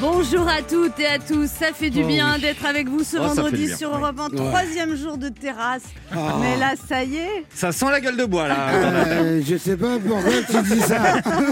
Bonjour à toutes et à tous, ça fait du Oh bien oui. d'être avec vous ce Oh, vendredi sur. Europe 1, Ouais. troisième jour de terrasse. Ah. Mais là, ça y est, Ça sent la gueule de bois là. Euh, je sais pas pourquoi tu dis ça.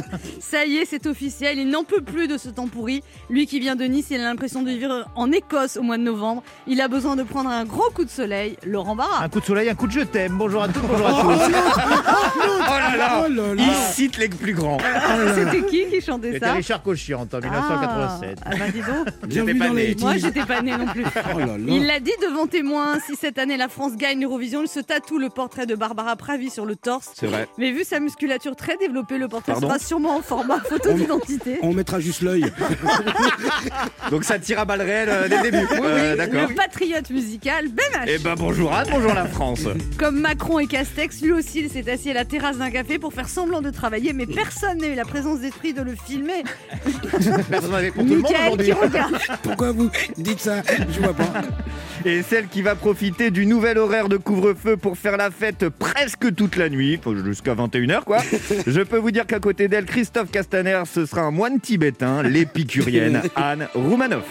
ça y est, c'est officiel, il n'en peut plus de ce temps pourri. Lui qui vient de Nice, il a l'impression de vivre en Écosse au mois de novembre. Il a besoin de prendre un gros coup de soleil, Laurent Barra. Un coup de soleil, un coup de je t'aime. Bonjour à toutes, bonjour à tous. oh là là. Oh là là. Il cite les plus grands. C'était qui qui chantait C'était ça Richard Cochiante en 1987. Ah, ah bah dis donc. Bienvenue pas né. Moi, 80s. j'étais pas née non plus. Oh là là. Il l'a dit devant témoin, si cette année la France gagne l'Eurovision, il se tatoue le portrait de Barbara Pravi sur le torse. C'est vrai. Mais vu sa musculature très développée, le portrait Pardon sera sûrement en format photo d'identité. On mettra juste l'œil. Donc ça tire à balles réelles euh, dès le début. Euh, D'accord. Le patriote musical, BMH. Eh ben bonjour Anne, bonjour la France. Comme Macron et Castex, lui aussi il s'est assis à la terrasse d'un café pour faire semblant de travailler, mais personne n'a eu la présence d'esprit de le filmer. Personne avec pour tout le qui regarde. Pourquoi vous dites ça? Je vois pas. Et celle qui va profiter du nouvel horaire de couvre-feu pour faire la fête presque toute la nuit, jusqu'à 21h quoi. Je peux vous dire qu'à côté d'elle, Christophe Castaner, ce sera un moine tibétain, l'épicurienne Anne Roumanoff.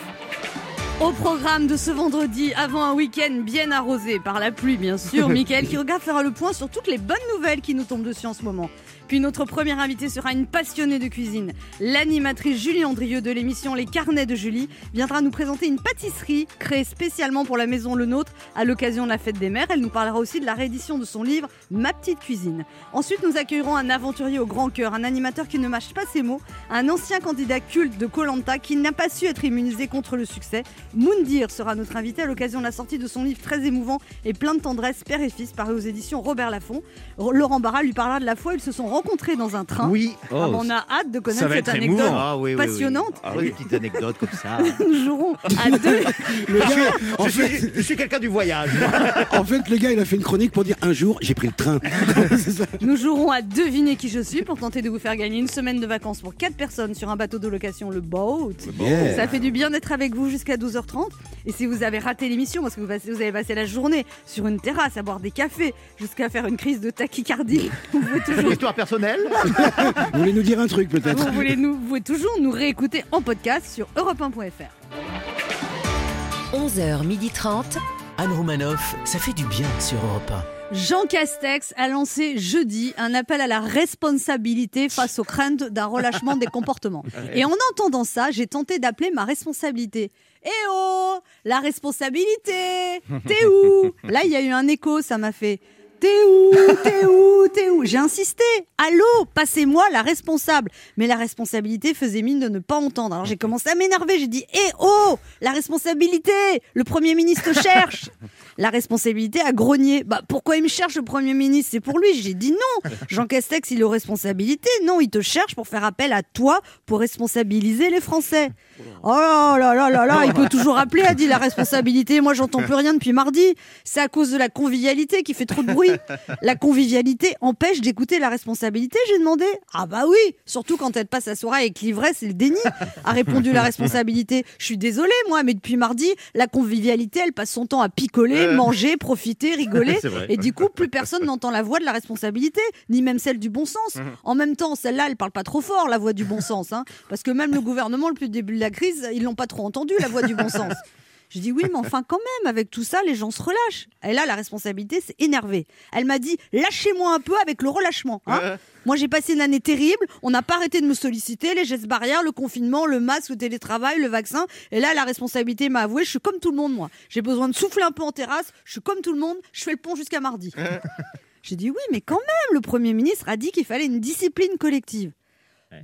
Au programme de ce vendredi, avant un week-end bien arrosé par la pluie bien sûr, Michael qui regarde fera le point sur toutes les bonnes nouvelles qui nous tombent dessus en ce moment. Puis notre première invitée sera une passionnée de cuisine. L'animatrice Julie Andrieux de l'émission Les Carnets de Julie viendra nous présenter une pâtisserie créée spécialement pour la maison Le Nôtre à l'occasion de la fête des mères. Elle nous parlera aussi de la réédition de son livre Ma petite cuisine. Ensuite, nous accueillerons un aventurier au grand cœur, un animateur qui ne mâche pas ses mots, un ancien candidat culte de Colanta qui n'a pas su être immunisé contre le succès. Moundir sera notre invité à l'occasion de la sortie de son livre très émouvant et plein de tendresse, Père et Fils, paru aux éditions Robert Laffont. Laurent Barra lui parlera de la fois où ils se sont rencontrés dans un train. Oui. Ah, on a hâte de connaître cette anecdote. Ah oui, oui, oui. passionnante. Ah oui, des petites anecdotes comme ça. Nous jouerons à deux. Le gars, en je, fait, suis, je suis quelqu'un du voyage. en fait, le gars, il a fait une chronique pour dire un jour, j'ai pris le train. Nous jouerons à deviner qui je suis pour tenter de vous faire gagner une semaine de vacances pour 4 personnes sur un bateau de location, le Boat. Yeah. Ça fait du bien d'être avec vous jusqu'à 12h30. Et si vous avez raté l'émission, parce que vous, passez- vous avez passé la journée sur une terrasse à boire des cafés jusqu'à faire une crise de tachycardie, vous pouvez toujours, Vous voulez nous dire un truc peut-être vous voulez nous, vous pouvez toujours nous réécouter en podcast sur europe1.fr. 11h30. Anne Romanoff. Ça fait du bien sur Europe Jean Castex a lancé jeudi un appel à la responsabilité face aux craintes d'un relâchement des comportements. Et en entendant ça, j'ai tenté d'appeler ma responsabilité. Eh oh La responsabilité T'es où? Là, il y a eu un écho, ça m'a fait. T'es où T'es où T'es où? J'ai insisté. Allô? Passez-moi la responsable. Mais la responsabilité faisait mine de ne pas entendre. Alors j'ai commencé à m'énerver. J'ai dit Eh oh La responsabilité Le Premier ministre cherche la responsabilité à grogner. Bah pourquoi il me cherche le Premier ministre? C'est pour lui. J'ai dit non. Jean Castex, il a aux responsabilités. Non, il te cherche pour faire appel à toi pour responsabiliser les Français. Oh là là là là, il peut toujours appeler, a dit la responsabilité. Moi, j'entends plus rien depuis mardi. C'est à cause de la convivialité qui fait trop de bruit. La convivialité empêche d'écouter la responsabilité, j'ai demandé. Ah bah oui, surtout quand elle passe sa soirée avec l'ivresse et le déni, a répondu la responsabilité. Je suis désolée, moi, mais depuis mardi, la convivialité, elle passe son temps à picoler, manger, profiter, rigoler. Et du coup, plus personne n'entend la voix de la responsabilité, ni même celle du bon sens. En même temps, celle-là, elle parle pas trop fort, la voix du bon sens. hein. parce que même le gouvernement, depuis le début de la crise, ils l'ont pas trop entendu, la voix du bon sens. Je dis oui, mais enfin quand même, avec tout ça, les gens se relâchent. Et là, la responsabilité, c'est énervé. Elle m'a dit, lâchez-moi un peu avec le relâchement. hein. Moi, j'ai passé une année terrible. On n'a pas arrêté de me solliciter, les gestes barrières, le confinement, le masque, le télétravail, le vaccin. Et là, la responsabilité m'a avoué, je suis comme tout le monde, moi. J'ai besoin de souffler un peu en terrasse. Je suis comme tout le monde. Je fais le pont jusqu'à mardi. J'ai dit oui, mais quand même, le Premier ministre a dit qu'il fallait une discipline collective.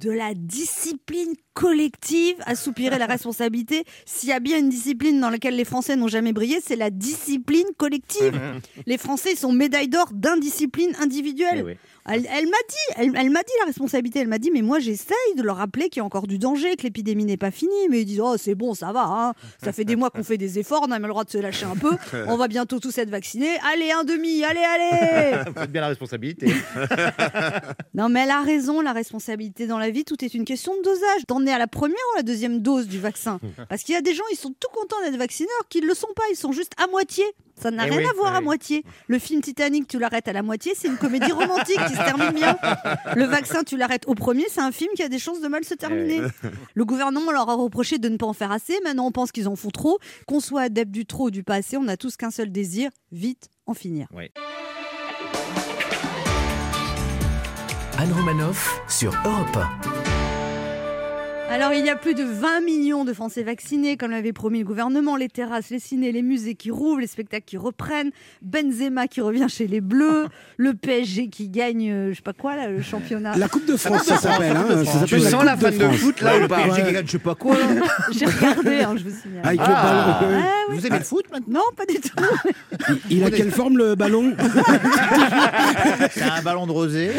De la discipline collective à soupirer la responsabilité. S'il y a bien une discipline dans laquelle les Français n'ont jamais brillé, c'est la discipline collective. les Français ils sont médailles d'or d'indiscipline individuelle. Eh oui. Elle, elle m'a dit, elle, elle m'a dit la responsabilité. Elle m'a dit, mais moi j'essaye de leur rappeler qu'il y a encore du danger, que l'épidémie n'est pas finie. Mais ils disent, oh c'est bon, ça va. hein. Ça fait des mois qu'on fait des efforts, on a même le droit de se lâcher un peu. On va bientôt tous être vaccinés. Allez un demi, allez allez. Vous faites bien la responsabilité. Non, mais elle a raison, la responsabilité dans la vie, tout est une question de dosage. T'en est à la première ou à la deuxième dose du vaccin Parce qu'il y a des gens, ils sont tout contents d'être vaccinés alors qu'ils ne le sont pas, ils sont juste à moitié. Ça n'a Eh rien oui, à voir eh à moitié. Le film Titanic, tu l'arrêtes à la moitié, c'est une comédie romantique qui se termine bien. Le vaccin, tu l'arrêtes au premier, c'est un film qui a des chances de mal se terminer. Le gouvernement leur a reproché de ne pas en faire assez. Maintenant, on pense qu'ils en font trop. Qu'on soit adepte du trop ou du pas assez, on n'a tous qu'un seul désir vite en finir. Anne Romanoff sur Europe Alors, il y a plus de 20 millions de Français vaccinés, comme l'avait promis le gouvernement. Les terrasses, les ciné, les musées qui rouvrent, les spectacles qui reprennent. Benzema qui revient chez les Bleus. Le PSG qui gagne, euh, je sais pas quoi, là, le championnat. La Coupe de France, ça s'appelle. Hein, ça Tu sens la Coupe de fan de France. foot là ou Le pas PSG qui gagne je sais pas quoi. là. J'ai regardé, hein, je vous signale. Avec Ah. le ballon. Ouais, ouais. ouais. Vous aimez le foot maintenant Non, pas du tout. Il a quelle forme le ballon C'est un ballon de rosé.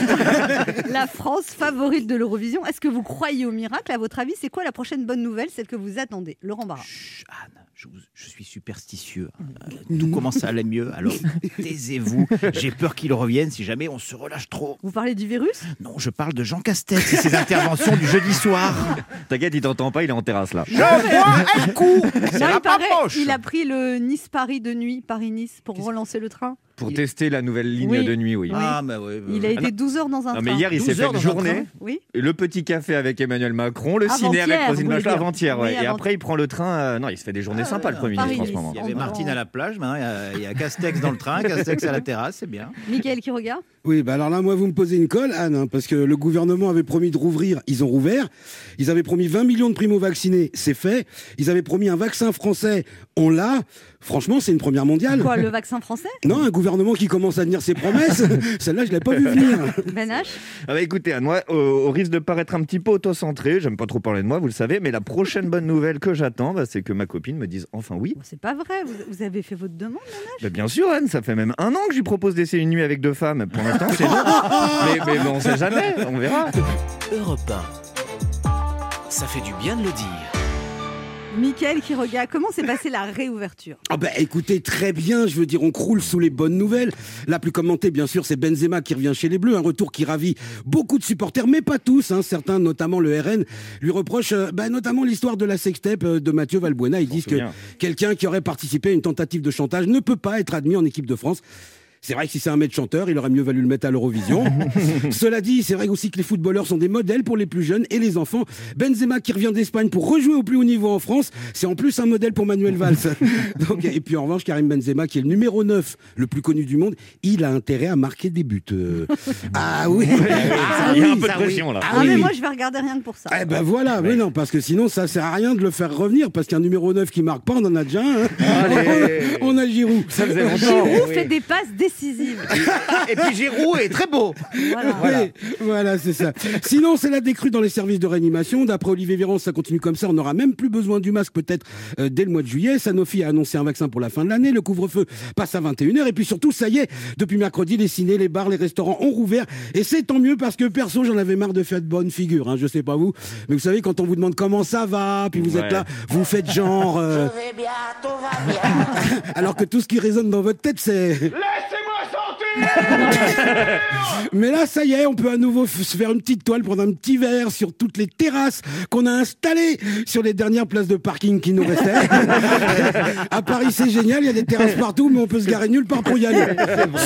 La France favorite de l'Eurovision. Est-ce que vous croyez au miracle À votre avis, c'est quoi la prochaine bonne nouvelle, celle que vous attendez? Laurent Barra. Chut, Anne, je, vous- je suis superstitieux. Euh, tout commence à aller mieux, alors taisez-vous. J'ai peur qu'il revienne si jamais on se relâche trop. Vous parlez du virus? Non, je parle de Jean Castex et ses interventions du jeudi soir. T'inquiète, il t'entend pas, il est en terrasse là. Je vois un coup Non, il, paraît, il a pris le Nice-Paris de nuit, Paris-Nice, pour relancer le train. Pour tester la nouvelle ligne Oui. de nuit, oui. Ah, bah bah Il a été 12 heures dans un Non, train. mais hier, il 12 s'est fait une journée. Oui. Le petit café avec Emmanuel Macron, le ciné avec Rosine Bachelot avant-hier. ouais. Oui, Et après, il prend le train. euh, Non, il se fait des journées sympas, le Premier Paris, ministre, en ce moment. Il y avait Martine à la plage, maintenant il y a- il y, a Castex dans le train, Castex à la terrasse, c'est bien. Michael qui regarde? Oui, bah alors là, moi, vous me posez une colle, Anne, hein, parce que le gouvernement avait promis de rouvrir, ils ont rouvert. Ils avaient promis 20 millions de primo-vaccinés, c'est fait. Ils avaient promis un vaccin français, on l'a. Franchement, c'est une première mondiale. Quoi, le vaccin français? Non, un gouvernement qui commence à tenir ses promesses, celle-là, je l'ai pas vu venir. Ben H? Ah bah écoutez, Anne, moi, au, au risque de paraître un petit peu auto-centré, j'aime pas trop parler de moi, vous le savez, mais la prochaine bonne nouvelle que j'attends, bah, c'est que ma copine me dise enfin oui. Bon, C'est pas vrai, vous, vous avez fait votre demande Bah, bien sûr, Anne, ça fait même un an que je lui propose d'essayer une nuit avec deux femmes. Pour l'instant, c'est non. mais, mais, mais on sait jamais, on verra. Europe 1. Ça fait du bien de le dire. Michael qui regarde, comment s'est passée la réouverture Ah bah écoutez, très bien, je veux dire, on croule sous les bonnes nouvelles. La plus commentée, bien sûr, c'est Benzema qui revient chez les Bleus, un retour qui ravit beaucoup de supporters, mais pas tous. hein. Certains, notamment le RN, lui reprochent euh, bah, notamment l'histoire de la sextape euh, de Mathieu Valbuena. Ils disent que quelqu'un qui aurait participé à une tentative de chantage ne peut pas être admis en équipe de France. C'est vrai que si c'est un maître chanteur, il aurait mieux valu le mettre à l'Eurovision. Cela dit, c'est vrai aussi que les footballeurs sont des modèles pour les plus jeunes et les enfants. Benzema qui revient d'Espagne pour rejouer au plus haut niveau en France, c'est en plus un modèle pour Manuel Valls. Donc, et puis en revanche, Karim Benzema, qui est le numéro 9, le plus connu du monde, il a intérêt à marquer des buts. Euh, Ah oui, Ah Il y a oui, un peu de oui. pression là. Ah Ah, mais oui. moi je vais regarder rien que pour ça. Eh ben voilà, mais non, parce que sinon ça sert à rien de le faire revenir, parce qu'un numéro 9 qui marque pas, on en a déjà un. hein. On a Giroud. Ça faisait longtemps. Giroud oui. fait des passes décisives. Et puis Giroud est très beau. Voilà. Voilà. Oui, voilà, c'est ça. Sinon, c'est la décrue dans les services de réanimation. D'après Olivier Véran, ça continue comme ça. On n'aura même plus besoin du masque peut-être euh, dès le mois de juillet. Sanofi a annoncé un vaccin pour la fin de l'année. Le couvre-feu passe à 21h. Et puis surtout, ça y est, depuis mercredi, les ciné, les bars, les restaurants ont rouvert. Et c'est tant mieux parce que perso, j'en avais marre de faire de bonne figure. Hein, je sais pas vous. Mais vous savez, quand on vous demande comment ça va, puis vous êtes là, vous faites genre... euh, alors que tout ce qui résonne dans votre tête, c'est... Mais là, ça y est, on peut à nouveau se faire une petite toile, prendre un petit verre sur toutes les terrasses qu'on a installées sur les dernières places de parking qui nous restaient. à Paris, c'est génial, il y a des terrasses partout, mais on peut se garer nulle part pour y aller.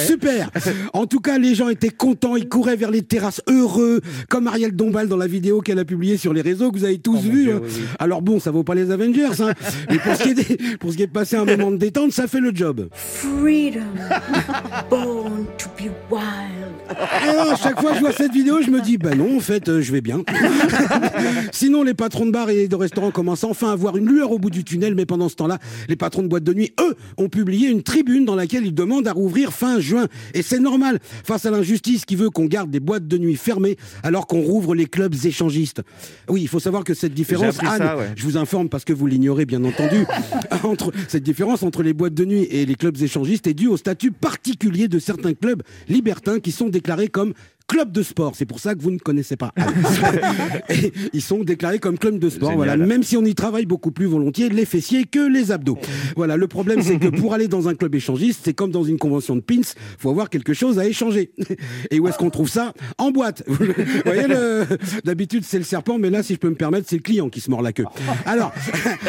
Super. En tout cas, les gens étaient contents, ils couraient vers les terrasses heureux, comme Ariel Dombal dans la vidéo qu'elle a publiée sur les réseaux que vous avez tous vu. hein. Alors bon, ça vaut pas les Avengers, hein. mais pour ce, qui est des- pour ce qui est de passer un moment de détente, ça fait le job. Freedom, born to be wild. Alors, à chaque fois que je vois cette vidéo, je me dis, ben non, en fait, euh, je vais bien. Sinon, les patrons de bars et de restaurants commencent enfin à voir une lueur au bout du tunnel, mais pendant ce temps-là, les patrons de boîtes de nuit, eux, ont publié une tribune dans laquelle ils demandent à rouvrir fin juin. Et c'est normal, face à l'injustice qui veut qu'on garde des boîtes de nuit fermées alors qu'on rouvre les clubs échangistes. Oui, il faut savoir que cette différence, Anne, ça, ouais. je vous informe parce que vous l'ignorez bien entendu, entre, cette différence entre les boîtes de nuit et les clubs échangistes est due au statut particulier de certains clubs libertins qui sont déclarés comme club de sport. C'est pour ça que vous ne connaissez pas. Et ils sont déclarés comme club de sport. Génial. Voilà, même si on y travaille beaucoup plus volontiers les fessiers que les abdos. Voilà, le problème c'est que pour aller dans un club échangiste, c'est comme dans une convention de pins, faut avoir quelque chose à échanger. Et où est-ce qu'on trouve ça? En boîte. Vous voyez, le... d'habitude c'est le serpent, mais là, si je peux me permettre, c'est le client qui se mord la queue. Alors,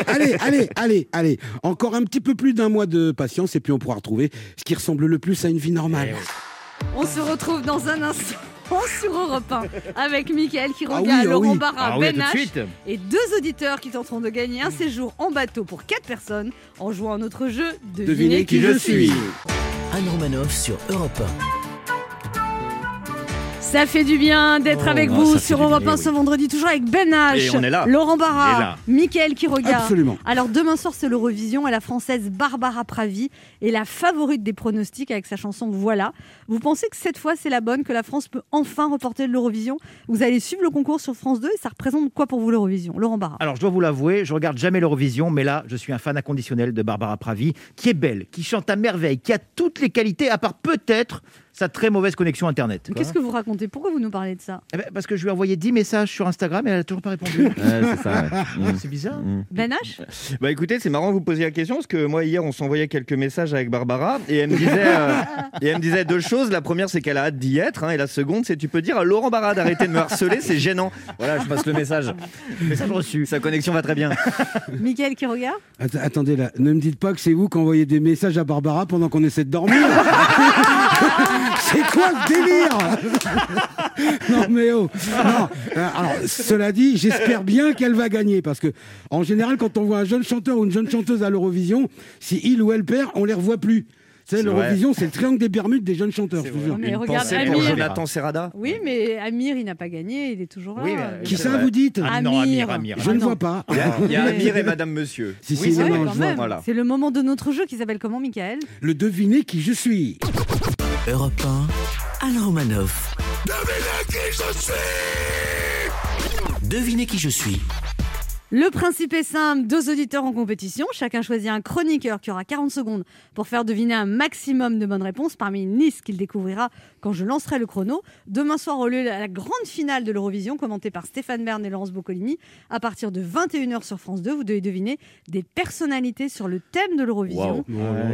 allez, allez, allez, allez. Encore un petit peu plus d'un mois de patience et puis on pourra retrouver ce qui ressemble le plus à une vie normale. On se retrouve dans un instant sur Europe 1 avec Mickaël qui Ah ah Laurent oui. Barra, Ah oui, Ben tout de H suite. et deux auditeurs qui tenteront de gagner un séjour en bateau pour quatre personnes en jouant à notre jeu Devinez, Devinez qui je suis. Anne Romanoff sur Europe Ça fait du bien d'être Oh, avec vous sur Europe bien, 1 ce vendredi, toujours avec Ben H, Et on est là. Laurent Barra. Mickaël qui regarde. Absolument. Alors demain soir c'est l'Eurovision et la française Barbara Pravi est la favorite des pronostics avec sa chanson Voilà. Vous pensez que cette fois c'est la bonne, que la France peut enfin reporter de l'Eurovision? Vous allez suivre le concours sur France 2 et ça représente quoi pour vous l'Eurovision? Laurent Barra Alors, je dois vous l'avouer, je regarde jamais l'Eurovision, mais là, je suis un fan inconditionnel de Barbara Pravi, qui est belle, qui chante à merveille, qui a toutes les qualités, à part peut-être sa très mauvaise connexion Internet. Qu'est-ce que vous racontez? Pourquoi vous nous parlez de ça? Eh ben, Parce que je lui ai envoyé 10 messages sur Instagram et elle a toujours pas répondu. c'est ça. C'est bizarre. Ben H? Bah écoutez, c'est marrant que vous posiez la question parce que moi hier on s'envoyait quelques messages avec Barbara et elle me disait, euh, et elle me disait deux choses. La première c'est qu'elle a hâte d'y être hein, et la seconde c'est tu peux dire à Laurent Barra d'arrêter de me harceler, c'est gênant. Voilà, je passe le message. Message reçu. Sa connexion va très bien. Mickaël qui regarde? Att- attendez là, ne me dites pas que c'est vous qui envoyez des messages à Barbara pendant qu'on essaie de dormir. c'est quoi ce délire Non mais oh. Non. Euh, Alors cela dit, j'espère bien qu'elle va gagner parce que en général, quand on voit un jeune chanteur ou une jeune chanteuse à l'Eurovision, si il ou elle perd, on les revoit plus. Tu sais, C'est l'Eurovision, c'est le triangle des Bermudes des jeunes chanteurs. Je vous jure. Mais Une regarde, Amir. Jonathan Serrada. Oui, mais Amir, il n'a pas gagné, il est toujours là. Oui, mais- Qui c'est ça vrai. vous dites Ah non, Amir, Amir. Je Ah ne non. vois pas. Il y a, il y a Mais- Amir et Madame Monsieur. Si, Oui, si, c'est. Voilà. Le moment de notre jeu qui s'appelle comment, Mickaël Le devinez qui je suis. Europe 1, Anne Romanoff. Devinez qui je suis. Le principe est simple, deux auditeurs en compétition, chacun choisit un chroniqueur qui aura 40 secondes pour faire deviner un maximum de bonnes réponses parmi une liste qu'il découvrira quand je lancerai le chrono. Demain soir aura lieu la grande finale de l'Eurovision commentée par Stéphane Bern et Laurence Boccolini. À partir de 21h sur France 2, vous devez deviner des personnalités sur le thème de l'Eurovision.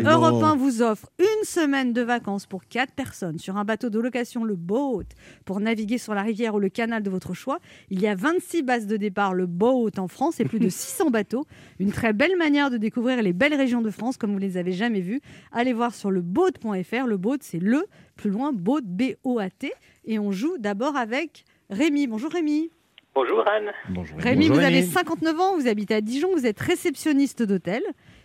Europe 1 vous offre une semaine de vacances pour 4 personnes sur un bateau de location, le Boat, pour naviguer sur la rivière ou le canal de votre choix. Il y a 26 bases de départ, le Boat en France, et plus de 600 bateaux. Une très belle manière de découvrir les belles régions de France comme vous les avez jamais vues. Allez voir sur le boat.fr. Le Boat, c'est le, plus loin, Boat, B-O-A-T. Et on joue d'abord avec Rémi. Bonjour Rémi. Bonjour Anne. Bonjour. Rémi, Bonjour, vous avez Rémi. 59 ans, vous habitez à Dijon, vous êtes réceptionniste d'hôtel.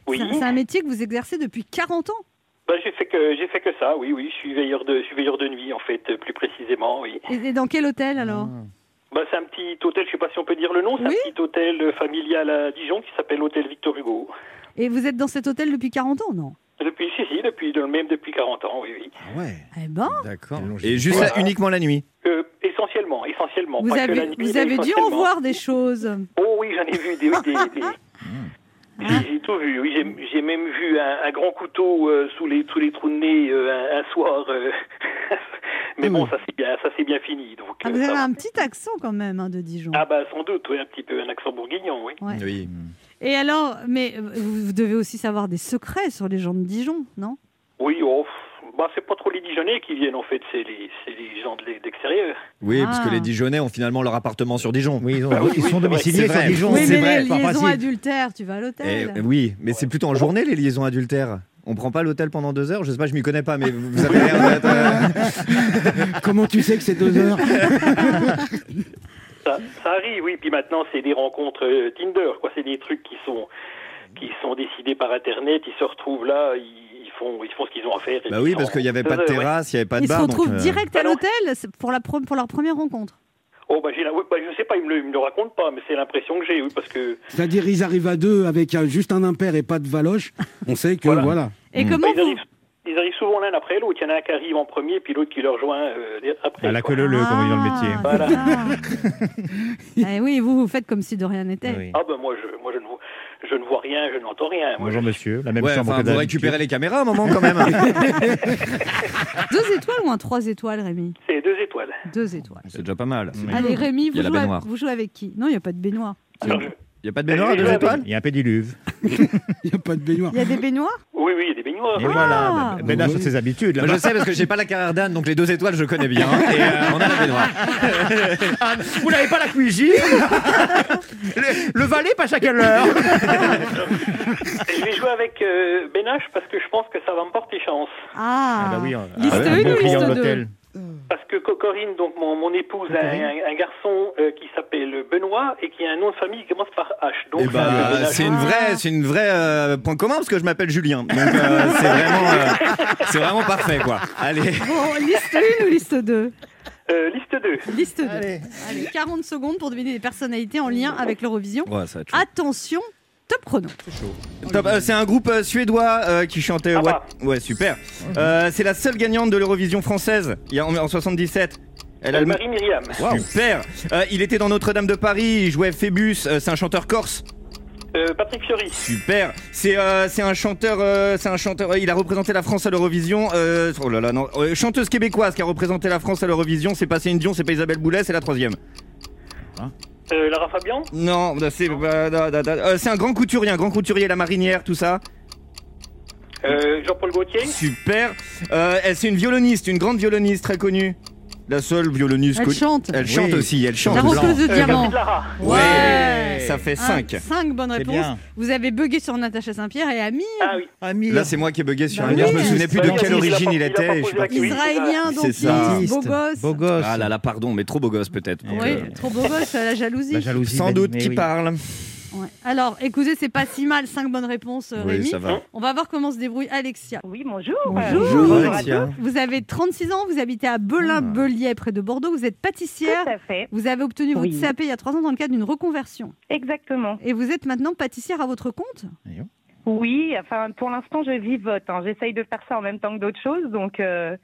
Oui. C'est- un métier que vous exercez depuis 40 ans. Bah, j'ai fait que j'ai fait que ça. Oui, oui. Je suis veilleur de je suis veilleur de nuit en fait, plus précisément. Oui. Et, et dans quel hôtel alors Bah, c'est un petit hôtel. Je sais pas si on peut dire le nom. C'est Oui. un petit hôtel familial à Dijon qui s'appelle l'hôtel Victor Hugo. Et vous êtes dans cet hôtel depuis 40 ans, non? Depuis si si depuis le même depuis 40 ans. Oui oui. Ah ouais. Eh ben, D'accord. Et juste là, uniquement la nuit? Euh, essentiellement, essentiellement. vous pas que la avez, nuit, vous avez dû en voir des choses. Oh oui, j'en ai vu des. des, des- Ah. J'ai tout vu. Oui, j'ai- même vu un, un grand couteau euh, sous les sous les trous de nez euh, un, un soir. euh. Mais bon, ça c'est bien, ça c'est bien fini. Donc. Ah, vous avez un petit accent quand même hein, de Dijon. Ah bah sans doute, oui, un petit peu un accent bourguignon, oui. Ouais. Oui. Et alors, mais euh, vous devez aussi savoir des secrets sur les gens de Dijon, non? Oui, oh, bah c'est pas trop les Dijonnais qui viennent en fait, c'est les, gens de l'e- d'extérieur. Oui, Ah. parce que les Dijonnais ont finalement leur appartement sur Dijon. Oui, ils, ont- Bah oui, ils oui, sont c'est domiciliés vrai. sur Dijon. Oui, c'est mais vrai, les liaisons adultères, tu vas à Eh, l'hôtel. oui, mais c'est plutôt en journée les liaisons adultères. On prend pas l'hôtel pendant deux heures? Je sais pas, je m'y connais pas, mais vous vous avez l'air d'être. euh, Comment tu sais que c'est deux heures? Ça, ça arrive, oui. Puis maintenant, c'est des rencontres euh, Tinder, quoi. C'est des trucs qui sont qui sont décidés par Internet. Ils se retrouvent là, ils, ils font ils font ce qu'ils ont à faire. Bah oui, parce qu'il y avait pas de ouais. terrasse, il y avait pas de Ils se bar. donc, retrouvent euh, direct à l'hôtel pour, la pour leur première rencontre. Oh bah la... ouais, bah, je sais pas, ils me le, ils me le racontent pas, mais c'est l'impression que j'ai, oui, parce que C'est-à-dire, ils arrivent à deux avec un- juste un impair et pas de valoche. On sait que Voilà. voilà. Et Mm. comment bah, vous... Ils arrivent souvent l'un après l'autre. Il y en a un qui arrive en premier, puis l'autre qui le rejoint euh, après. À la queue le comme on dit dans le métier. Ah, Voilà. ça. Eh oui, vous, vous faites comme si de rien n'était. Oui. Ah ben moi je moi je ne vois je ne vois rien, je n'entends rien. Moi, Bonjour je- monsieur, la même Ouais, chambre enfin, que vous récupérez les caméras à un moment quand même. Deux étoiles ou un trois étoiles, Rémi? C'est deux étoiles. Deux étoiles. C'est déjà pas mal. Allez, Rémi, vous jouez, avec, vous jouez avec qui? Non, il n'y a pas de baignoire. Alors, je- Il n'y a pas de baignoire à deux étoiles Il y a un pédiluve. Il n'y a pas de baignoire. Il y a des baignoires Oui, oui, il y a des baignoires. Et voilà, Ah. Ben a ses habitudes. Je sais parce que j'ai pas la carrière d'âne, donc les deux étoiles je connais bien. Et euh, on a la baignoire. Ah, vous n'avez pas la cuisine le, le valet passe à quelle heure Je vais jouer avec euh, Benache parce que je pense que ça va me porter chance. Ah, Ah bah oui, Liste un une bon ou liste de deux l'hôtel. Parce que Co- Corinne, donc mon, mon épouse, a un, un garçon euh, qui s'appelle Benoît et qui a un nom de famille qui commence par H. Donc, Eh bah, le Benache- c'est une vraie, c'est une vraie euh, point commun parce que je m'appelle Julien. Donc euh, c'est vraiment, euh, c'est vraiment parfait quoi. Allez. Bon, liste 1 ou liste 2 Euh, liste 2. Liste 2. Allez. 40 secondes pour deviner des personnalités en lien avec l'Eurovision. Ouais. Attention, top chrono. Top, euh, c'est un groupe euh, suédois euh, qui chantait. Ah ouais, bah. ouais, super. Euh, c'est la seule gagnante de l'Eurovision française. Il y a en, en 77. Elle a le- Marie Myriam. Super. Euh, il était dans Notre-Dame de Paris. Il jouait Phébus. euh, c'est un chanteur corse. Euh, Patrick Fiori. Super. C'est euh, c'est un chanteur. euh, c'est un chanteur. euh, il a représenté la France à l'Eurovision. euh, oh là là non. Euh, chanteuse québécoise qui a représenté la France à l'Eurovision. C'est pas Céline Dion. C'est pas Isabelle Boulet. C'est la troisième. Euh, Lara Fabian. Non, bah, c'est bah, da, da, da. Euh, c'est un grand couturier, un grand couturier, la marinière, tout ça. Euh, Jean-Paul Gaultier. Super. Euh, c'est une violoniste, une grande violoniste très connue. La seule violoniste Elle chante. Elle chante Oui. aussi, elle chante. La roqueuse de diamant. Ouais. Ça fait 5. 5 bonnes C'est réponses. bien. Vous avez bugué sur Natacha Saint-Pierre et Ami. Ah oui. Ami, Là, c'est moi qui ai bugué sur Bah un oui. Je me souvenais plus Bah de oui, quelle il a origine pas- il il a pas était. et je sais posé pas la qui. question. Israélien, donc C'est ça. beau gosse. beau gosse. Ah là là, pardon, mais trop beau gosse peut-être. Oui, Euh, trop beau gosse, la jalousie. La jalousie. Sans doute qui parle. Ouais. Alors, écoutez, c'est pas si mal, 5 bonnes réponses, euh, Oui, Rémi. ça va. On va voir comment se débrouille Alexia. Oui, bonjour. Bonjour. Alexia. Vous avez 36 ans, vous habitez à Belin-Belier, près de Bordeaux, vous êtes pâtissière. Tout à fait. Vous avez obtenu Oui. votre CAP il y a 3 ans dans le cadre d'une reconversion. Exactement. Et vous êtes maintenant pâtissière à votre compte Oui, enfin, pour l'instant, je vivote. hein. J'essaye de faire ça en même temps que d'autres choses. Donc, euh,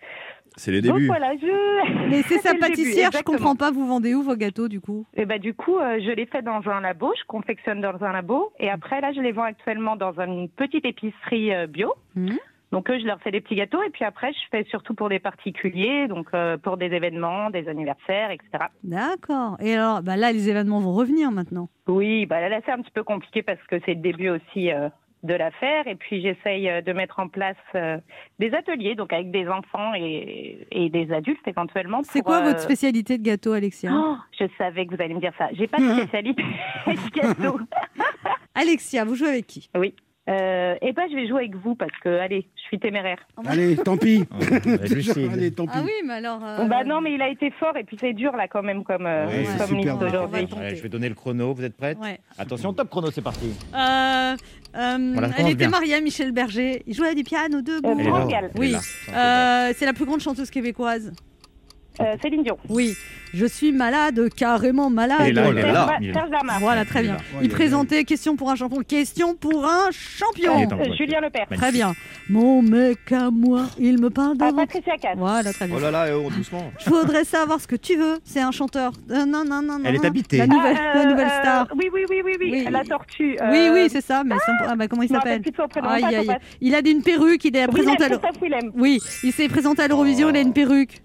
C'est les donc débuts. voilà, je. Mais c'est sa pâtissière, je comprends pas, vous vendez où vos gâteaux du coup? Et bah, du coup, euh, je les fais dans un labo. Je confectionne dans un labo. Et après, là, je les vends actuellement dans une petite épicerie euh, bio. Mhm. Donc, eux, je leur fais des petits gâteaux. Et puis après, je fais surtout pour des particuliers, donc euh, pour des événements, des anniversaires, etc. D'accord. Et alors, bah là, les événements vont revenir maintenant? Oui, bah là, c'est un petit peu compliqué parce que c'est le début aussi euh, de l'affaire. Et puis, j'essaye euh, de mettre en place euh, des ateliers, donc avec des enfants et, et des adultes éventuellement. C'est quoi euh, votre spécialité de gâteau, Alexia? Oh, je savais que vous alliez me dire ça. J'ai pas de spécialité de gâteau. Alexia, vous jouez avec qui? Oui. Euh, et ben, je vais jouer avec vous parce que, allez, je suis téméraire. Allez, tant pis. Ouais, Lucille. Allez, tant pis. Ah oui, mais alors. euh, Bon, bah non, mais il a été fort et puis c'est dur là quand même comme, euh, Ouais, comme liste aujourd'hui. Je vais donner le chrono, vous êtes prête Ouais. Attention, top chrono, c'est parti. Euh, euh, Voilà, elle était bien. mariée à Michel Berger. Il jouait du piano debout. Euh, Oui. Euh, c'est la plus grande chanteuse québécoise. Euh, Céline Dion. Oui. Je suis malade, carrément malade. Est là, est il est là. Voilà, très bien. Il présentait question pour un champion, question pour un champion. Euh. Julien Lepers. Très bien. Mon mec à moi, il me parle Ah, de Patricia Cass. Voilà, très bien. Oh là là, oh, doucement. Je voudrais savoir ce que tu veux. C'est un chanteur. Euh, non, non, non, non. Elle est habitée. La nouvelle, Ah, la nouvelle euh, star. Oui, oui, oui, oui, oui. Oui. La tortue. euh, Oui, oui, c'est ça. Mais son- ah, bah, comment il s'appelle. Il a une perruque. Il est présenté à l'Euro- Christophe Willem. Oui, il s'est présenté à l'Eurovision. Il a une perruque.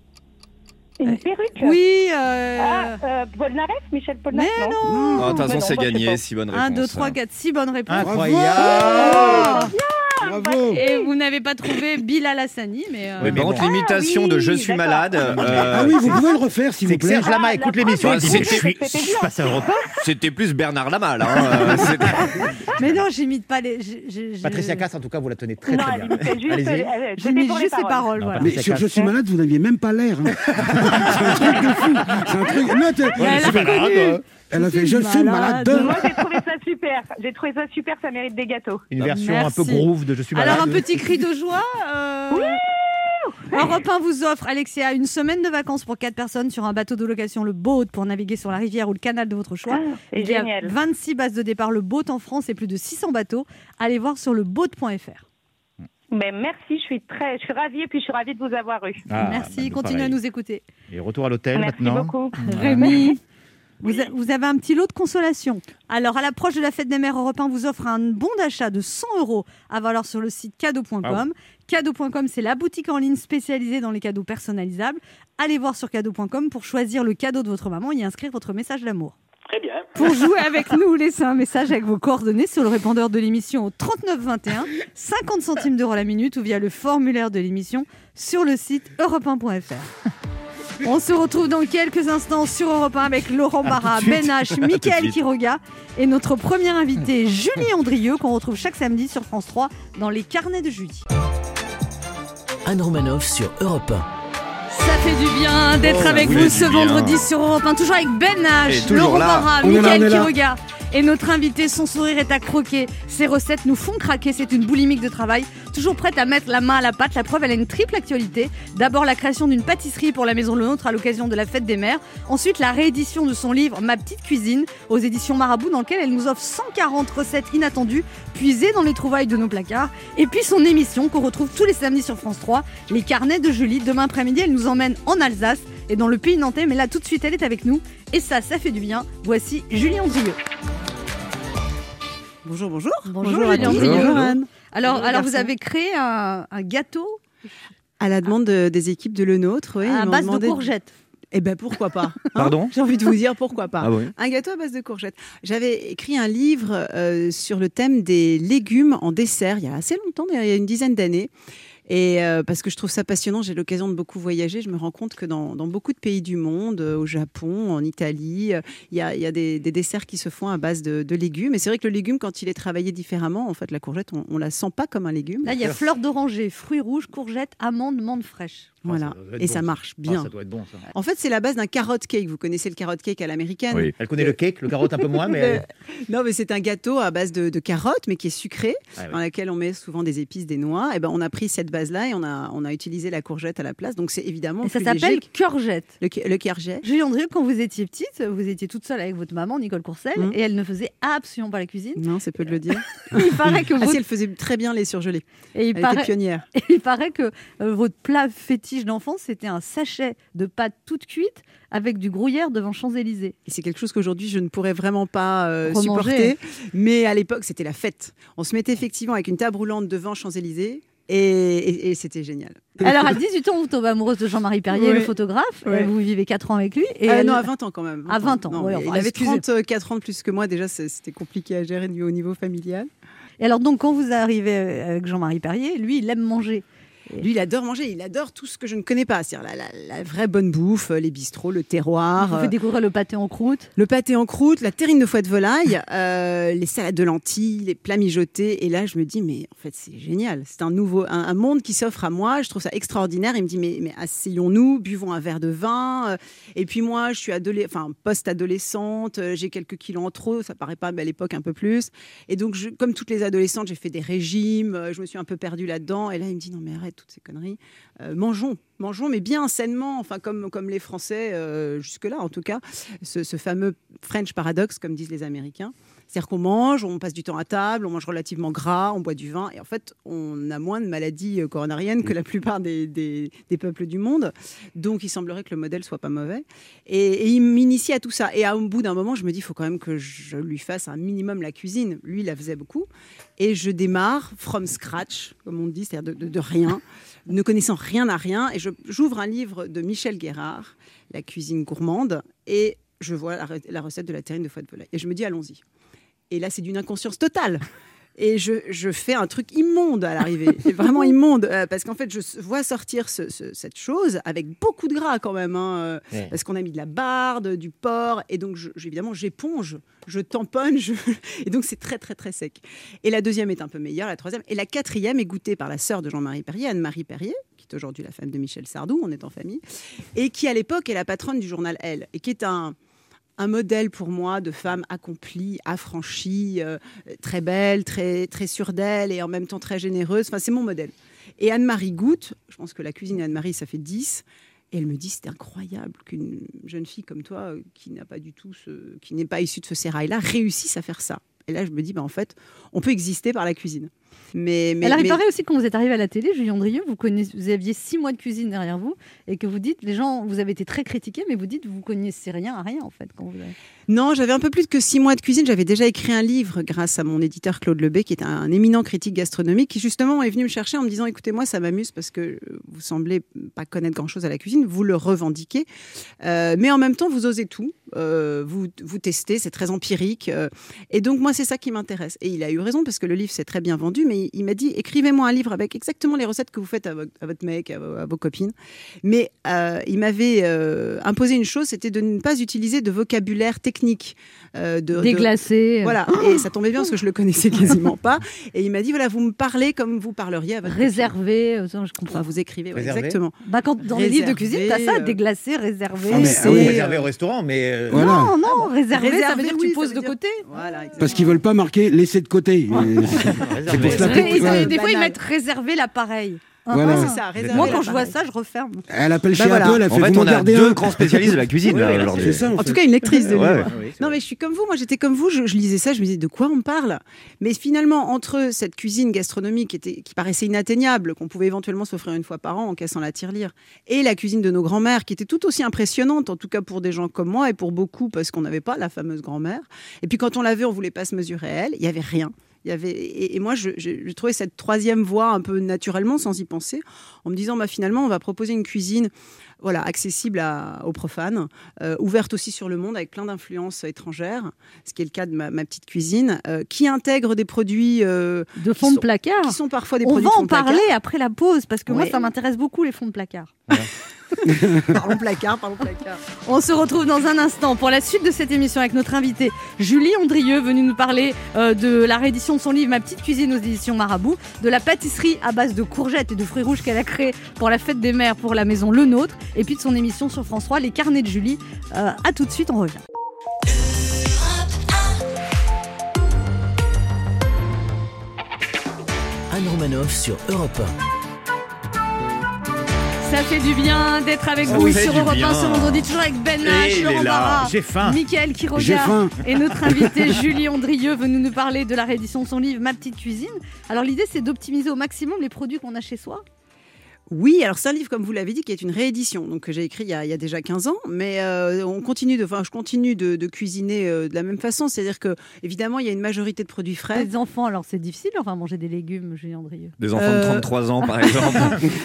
Une perruque Oui. Euh... Ah, euh, Polnareff Michel Polnareff Mais non, non. Oh, de toute mais façon, non, c'est gagné. pas. Si bonne 1, réponse. 2, 3, 4, 6 bonnes réponses. Incroyable Bravo. Et vous n'avez pas trouvé Bilal Hassani, mais. euh, Oui, mais par contre, bon. l'imitation Ah, de oui, Je suis d'accord. malade, euh, Ah oui, vous pouvez le refaire s'il C'est vous que plaît. Serge Lama Ah, écoute la l'émission c'est- je suis, je à Europe 1. c'était plus Bernard Lamal. Hein, euh, c'était- Mais non, j'imite pas les. j'ai- j'ai- j'ai- Patricia Cass, en tout cas, vous la tenez très très bien. Allez-y. J'imite juste les paroles. Non, voilà. Mais Patricia sur Cass. Je suis malade, vous n'aviez même pas l'air. hein. c'est un truc de fou. C'est un truc. Non, t'es- Mais elle a reconnu. Elle a Je fait suis Je suis malade. Moi, j'ai trouvé ça super. J'ai trouvé ça super, ça mérite des gâteaux. Une version un peu Merci. groove de Je suis malade. Alors, un petit cri de joie. Euh... Europe 1 vous offre, Alexia, une semaine de vacances pour 4 personnes sur un bateau de location, le boat, pour naviguer sur la rivière ou le canal de votre choix. C'est Il y a génial. 26 bases de départ, le boat en France et plus de 600 bateaux. Allez voir sur le boat.fr. Mais merci, je suis très, je suis ravie et puis je suis ravie de vous avoir eu. Ah, Merci, bah, nous, continuez à nous écouter. Et retour à l'hôtel merci maintenant. beaucoup. Rémi, Vous, a- vous avez un petit lot de consolation. Alors, à l'approche de la fête des mères Europe 1 vous offre un bon d'achat de 100 euros à valoir sur le site cadeau.com. Ah Cadeau.com, c'est la boutique en ligne spécialisée dans les cadeaux personnalisables. Allez voir sur cadeau.com pour choisir le cadeau de votre maman et y inscrire votre message d'amour. Très bien. Pour jouer avec nous, laissez un message avec vos coordonnées sur le répondeur de l'émission au 39 21, 50 centimes d'euros la minute ou via le formulaire de l'émission sur le site europe1.fr. On se retrouve dans quelques instants sur Europe 1 avec Laurent Barra. Ben H, suite. Quiroga et notre premier invité Julie Andrieux qu'on retrouve chaque samedi sur France 3 dans les carnets de Julie. Anne Romanoff sur Europe Ça fait du bien d'être Oh, avec vous ce bien. vendredi sur Europe 1, toujours avec Ben H, Laurent là. Barra, là. Quiroga. Et notre invité, son sourire est à croquer. Ses recettes nous font craquer. C'est une boulimique de travail. Toujours prête à mettre la main à la pâte. La preuve, elle a une triple actualité. D'abord, la création d'une pâtisserie pour la Maison Le Nôtre à l'occasion de la fête des mères. Ensuite, la réédition de son livre Ma petite cuisine aux éditions Marabout, dans lequel elle nous offre 140 recettes inattendues, puisées dans les trouvailles de nos placards. Et puis son émission qu'on retrouve tous les samedis sur France 3, Les carnets de Julie. Demain après-midi, elle nous emmène en Alsace et dans le pays nantais. Mais là, tout de suite, elle est avec nous. Et ça, ça fait du bien. Voici Julie Andrieux. Bonjour, bonjour. Bonjour, à Julie tous. Andrieux. Bonjour, Anne. Alors, Bonjour, alors vous avez créé un, un gâteau À la demande de- des équipes de Le Nôtre, oui, à base de courgettes. Eh ben pourquoi pas hein Pardon J'ai envie de vous dire pourquoi pas. Ah oui Un gâteau à base de courgettes. J'avais écrit un livre euh, sur le thème des légumes en dessert il y a assez longtemps, il y a une dizaine d'années. Et euh, parce que je trouve ça passionnant, j'ai l'occasion de beaucoup voyager. Je me rends compte que dans, dans beaucoup de pays du monde, euh, au Japon, en Italie, euh, il y a, il y a des, des desserts qui se font à base de, de légumes. Et c'est vrai que le légume, quand il est travaillé différemment, en fait, la courgette, on, on la sent pas comme un légume. Là, il y a fleurs d'oranger, fruits rouges, courgettes, amandes, menthe fraîche. Voilà. ça doit être Et bon, ça marche Ah, bien. ça doit être bon, ça. En fait, c'est la base d'un carrot cake. Vous connaissez le carrot cake à l'américaine Oui. Elle connaît le cake, le carotte un peu moins, mais. elle- Non, mais c'est un gâteau à base de, de carottes, mais qui est sucré, Ah dans laquelle on met souvent des épices, des noix. Et ben, on a pris cette base-là et on a, on a utilisé la courgette à la place. Donc, c'est évidemment Et ça s'appelle courgette. le, le courgette. Julie Andrieux, quand vous étiez petite, vous étiez toute seule avec votre maman, Nicole Courcelles, Mhm. et elle ne faisait absolument pas la cuisine. Non, c'est peu de le dire. Il paraît que Ah votre, si, elle faisait très bien les surgelés. et il Elle paraît, était pionnière. et il paraît que euh, votre plat fétiche d'enfance, c'était un sachet de pâte toute cuite avec du gruyère devant Champs-Élysées. Et c'est quelque chose qu'aujourd'hui, je ne pourrais vraiment pas euh, supporter. Mais à l'époque, c'était la fête. On se mettait effectivement avec une table roulante devant Champs-Élysées. Et, et- et c'était génial. Alors, à 18 ans, vous tombez amoureuse de Jean-Marie Perrier, Ouais. le photographe. Ouais. Euh, Vous vivez 4 ans avec lui. Et Ah elle- Non, à 20 ans quand même. À 20 ans, Non, ouais, mais enfin, il avait excusez. 34 ans de plus que moi. Déjà, c'était compliqué à gérer au niveau familial. Et alors, donc, quand vous arrivez euh, avec Jean-Marie Perrier, lui, il aime manger. Lui, il adore manger, il adore tout ce que je ne connais pas, c'est-à-dire la, la- la vraie bonne bouffe, les bistrots, le terroir, vous euh, fait découvrir le pâté en croûte. le pâté en croûte, la terrine de foie de volaille, euh, les salades de lentilles, les plats mijotés. Et là, je me dis, mais en fait, c'est génial. C'est un nouveau, un, un monde qui s'offre à moi. Je trouve ça extraordinaire. Il me dit, mais, mais asseyons-nous, buvons un verre de vin. Euh, Et puis moi, je suis enfin, post-adolescente, euh, j'ai quelques kilos en trop. Ça paraît pas, mais à l'époque, un peu plus. Et donc, je- comme toutes les adolescentes, j'ai fait des régimes. euh, Je me suis un peu perdue là-dedans. Et là, il me dit, non, mais arrête toutes ces conneries. Euh, mangeons, mangeons, mais bien sainement, enfin comme, les Français euh, jusque-là en tout cas, ce, ce fameux French paradoxe, comme disent les Américains. C'est-à-dire qu'on mange, on passe du temps à table, on mange relativement gras, on boit du vin, et en fait, on a moins de maladies euh, coronariennes que la plupart des, des- des peuples du monde. Donc, il semblerait que le modèle soit pas mauvais. Et, et il m'initie à tout ça. Et à- au bout d'un moment, je me dis, il faut quand même que je lui fasse un minimum la cuisine. Lui, il la faisait beaucoup. Et je démarre from scratch, comme on dit, c'est-à-dire de, de- de rien, ne connaissant rien à rien. Et j'ouvre un livre de Michel Guérard, La cuisine gourmande, et je vois la, la recette de la terrine de foie de volaille. Et je me dis, allons-y. Et là, c'est d'une inconscience totale. Et je, je fais un truc immonde à l'arrivée, vraiment immonde, euh, parce qu'en fait, je vois sortir ce- ce- cette chose avec beaucoup de gras quand même, hein, euh, Ouais. parce qu'on a mis de la barde, du porc, et donc je- je- évidemment j'éponge, je tamponne, et donc c'est très très très sec. Et la deuxième est un peu meilleure, la troisième, et la quatrième est goûtée par la sœur de Jean-Marie Perrier, Anne-Marie Perrier, qui est aujourd'hui la femme de Michel Sardou, on est en famille, et qui à l'époque est la patronne du journal Elle, et qui est un un modèle pour moi de femme accomplie, affranchie, euh, très belle, très, très sûre d'elle et en même temps très généreuse. Enfin, c'est mon modèle. Et Anne-Marie goûte, je pense que la cuisine d'Anne-Marie, ça fait 10. Et elle me dit, c'est incroyable qu'une jeune fille comme toi, euh, qui n'a pas du tout ce, qui n'est pas issue de ce sérail-là, réussisse à faire ça. Et là, je me dis, bah, en fait, on peut exister par la cuisine. Mais, mais, Alors, il mais- paraît aussi que quand vous êtes arrivé à la télé, Julien Drieux, vous, connaissez, vous aviez six mois de cuisine derrière vous et que vous dites, les gens, vous avez été très critiqués, mais vous dites, vous connaissez rien à rien en fait. Quand vous avez- Non, j'avais un peu plus que six mois de cuisine. J'avais déjà écrit un livre grâce à mon éditeur Claude Lebet, qui est un, un éminent critique gastronomique, qui justement est venu me chercher en me disant écoutez, moi, ça m'amuse parce que euh, vous semblez pas connaître grand-chose à la cuisine, vous le revendiquez, Euh, mais en même temps, vous osez tout, euh, vous, vous testez, c'est très empirique. euh, et donc, moi, c'est ça qui m'intéresse. Et il a eu raison parce que le livre s'est très bien vendu, mais il, m'a dit écrivez-moi un livre avec exactement les recettes que vous faites à, vo- à votre mec, à, vos- à vos copines. Mais euh, il m'avait euh, imposé une chose, c'était de ne pas utiliser de vocabulaire technique. euh, de, de- Déglacé. Voilà, et ça tombait bien parce que je le connaissais quasiment pas. Et il m'a dit voilà, vous me parlez comme vous parleriez à votre Réservé, euh, je comprends. Enfin, vous écrivez, ouais, Réservé exactement. Bah, quand, dans les livres de cuisine, t'as ça, Réservé, déglacé, réservé. Ah, mais, ah oui, réservé au restaurant, mais. euh, Voilà. Non, non, réservé, ça veut Réservé, dire que oui, tu poses de dire- côté. Voilà. Parce qu'ils veulent pas marquer laisser de côté. C'est pour cela Et- et- Ouais. Des fois, ils mettent réservé l'appareil. Ah, Voilà. ah. C'est ça, réservé Moi, quand je vois ça, je referme. Elle appelle chez Bah voilà. Apple, elle fait En fait, vous m'en on a gardez deux un. grands spécialistes de la cuisine, Oui, là, oui, là, aujourd'hui. C'est ça. En fait. tout cas, une lectrice de Ouais, livres. Non, mais je suis comme vous. Moi, j'étais comme vous. Je, je lisais ça. Je me disais, de quoi on parle? Mais finalement, entre cette cuisine gastronomique qui, était, qui paraissait inatteignable, qu'on pouvait éventuellement s'offrir une fois par an en cassant la tirelire, et la cuisine de nos grands-mères, qui était tout aussi impressionnante, en tout cas pour des gens comme moi et pour beaucoup, parce qu'on n'avait pas la fameuse grand-mère. Et puis, quand on l'avait, on voulait pas se mesurer à elle. Il y avait rien. Il y avait, et, et moi, je, je, je trouvais cette troisième voie un peu naturellement, sans y penser, en me disant, bah, finalement, on va proposer une cuisine voilà, accessible à- aux profanes, euh, ouverte aussi sur le monde avec plein d'influences étrangères, ce qui est le cas de ma, ma petite cuisine, euh, qui intègre des produits euh, De Qui fond de sont- placard. qui sont parfois des On produits va de en placard. parler après la pause, parce que moi, ça m'intéresse beaucoup, les fonds de placard. Parlons placard, parlons placard. On se retrouve dans un instant pour la suite de cette émission avec notre invitée Julie Andrieux, venue nous parler euh, de la réédition de son livre Ma petite cuisine aux éditions Marabout, de la pâtisserie à base de courgettes et de fruits rouges qu'elle a créée pour la fête des mères pour la maison Le Nôtre, et puis de son émission sur France 3, Les Carnets de Julie. Euh, à tout de suite, on revient. Anne Romanoff sur Europe Ça fait du bien d'être avec Ça vous sur Europe 1 bien. ce vendredi, toujours avec Ben Et H, il Laurent. Barra, J'ai Quiroga faim. et notre invité Julie Andrieux venu nous parler de la réédition de son livre Ma petite cuisine. Alors l'idée c'est d'optimiser au maximum les produits qu'on a chez soi. Oui, alors c'est un livre, comme vous l'avez dit, qui est une réédition, donc que j'ai écrit il y, a, il y a déjà 15 ans, mais euh, on continue de, enfin, je continue de, de cuisiner euh, de la même façon, c'est-à-dire que évidemment il y a une majorité de produits frais. Les enfants, alors c'est difficile, enfin manger des légumes, Julie Andrieux. Des enfants de Euh, 33 ans, par exemple.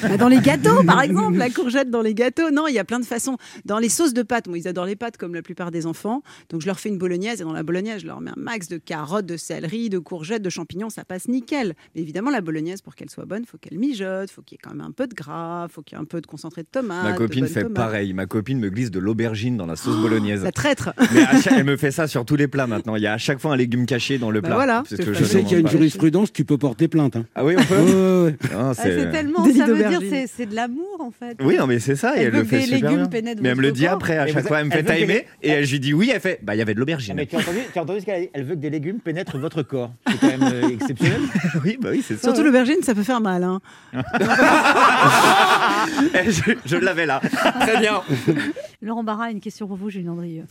Bah, dans les gâteaux, par exemple, la courgette dans les gâteaux. Non, il y a plein de façons. Dans les sauces de pâtes, moi, ils adorent les pâtes comme la plupart des enfants. Donc, je leur fais une bolognaise et dans la bolognaise, je leur mets un max de carottes, de céleri, de courgettes, de champignons. Ça passe nickel. Mais évidemment, la bolognaise, pour qu'elle soit bonne, faut qu'elle mijote, faut qu'il y ait quand même un peu de gras, faut qu'il y ait un peu de concentré de tomate. Ma de copine fait tomates. pareil. Ma copine me glisse de l'aubergine dans la sauce bolognaise. La traître. Mais chaque- elle me fait ça sur tous les plats maintenant. Il y a à chaque fois un légume caché dans le Bah plat. voilà, C'est c'est ce que je Tu sais qu'il y a une pas. jurisprudence, tu peux porter plainte. hein. Ah oui, on peut ouais. Ah, Ah, c'est- tellement, ça veut dire c'est de l'amour en fait. Oui, non, mais c'est ça. Et Elle elle, veut le que fait des super légumes bien. pénètrent Mais elle me le dit après. À Et chaque fois, elle me elle fait timer. Et je lui dis oui. Elle fait bah, il y avait de l'aubergine. mais tu as entendu, ce qu'elle a dit? Elle veut que des légumes pénètrent votre corps. C'est quand même euh, exceptionnel. oui, bah oui, c'est ça. Surtout l'aubergine, ça peut faire mal. Eh, je je l'avais là. Très bien. Laurent Barra, une question pour vous, Julie Andrieux.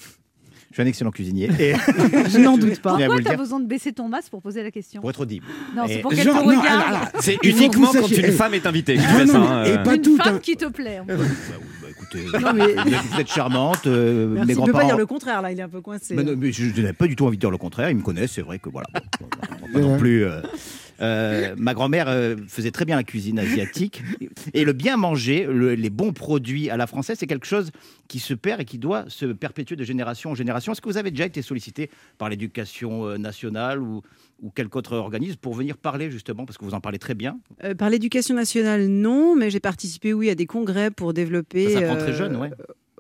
Je suis un excellent cuisinier. Et Je n'en doute pas. Pourquoi t'as dire. besoin de baisser ton masque pour poser la question? Pour être audible. Non, c'est pour qu'elle te regarde. il uniquement quand une femme est invitée que tu Ah fais non, ça. mais- hein, et euh. pas Une tout. femme hein. qui te plaît. Bah, bah, écoutez, mais- vous, êtes, charmante. euh, mes il ne peut pas dire le contraire, là, il est un peu coincé. Mais non, mais je, n'avais pas du tout envie de dire le contraire. Ils me connaissent, c'est vrai que voilà. Pas non plus. Euh, ma grand-mère euh, faisait très bien la cuisine asiatique et le bien manger, le- les bons produits à la française, c'est quelque chose qui se perd et qui doit se perpétuer de génération en génération. Est-ce que vous avez déjà été sollicité par l'éducation euh, nationale ou, ou quelque autre organisme pour venir parler justement, parce que vous en parlez très bien? Euh, par l'éducation nationale, non, mais j'ai participé, oui, à des congrès pour développer. Ça s'apprend euh, très jeune, ouais.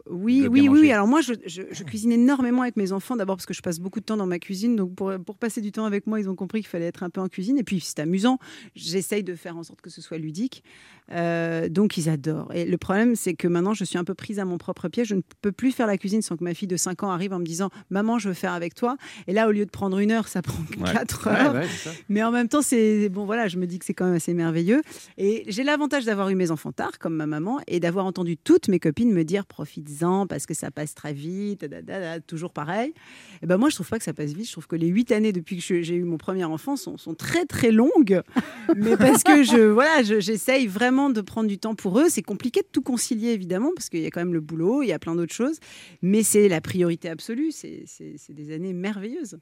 Oui, oui, oui. Alors moi, je, je- je cuisine énormément avec mes enfants. D'abord parce que je passe beaucoup de temps dans ma cuisine. Donc pour, pour passer du temps avec moi, ils ont compris qu'il fallait être un peu en cuisine. Et puis c'est amusant. J'essaye de faire en sorte que ce soit ludique. Euh, donc ils adorent. Et le problème, c'est que maintenant, je suis un peu prise à mon propre piège. Je ne peux plus faire la cuisine sans que ma fille de 5 ans arrive en me disant Maman, je veux faire avec toi. Et là, au lieu de prendre une heure, ça prend 4 heures. Ouais, ouais. Mais en même temps, c'est bon, voilà, je me dis que c'est quand même assez merveilleux. Et j'ai l'avantage d'avoir eu mes enfants tard, comme ma maman, et d'avoir entendu toutes mes copines me dire profites-en parce que ça passe très vite, da, da, da, toujours pareil. Et ben moi, je trouve pas que ça passe vite. Je trouve que les huit années depuis que j'ai eu mon premier enfant sont, sont très très longues, mais parce que je voilà, je- j'essaye de prendre du temps pour eux. C'est compliqué de tout concilier évidemment parce qu'il y a quand même le boulot, il y a plein d'autres choses, mais c'est la priorité absolue. C'est des années merveilleuses.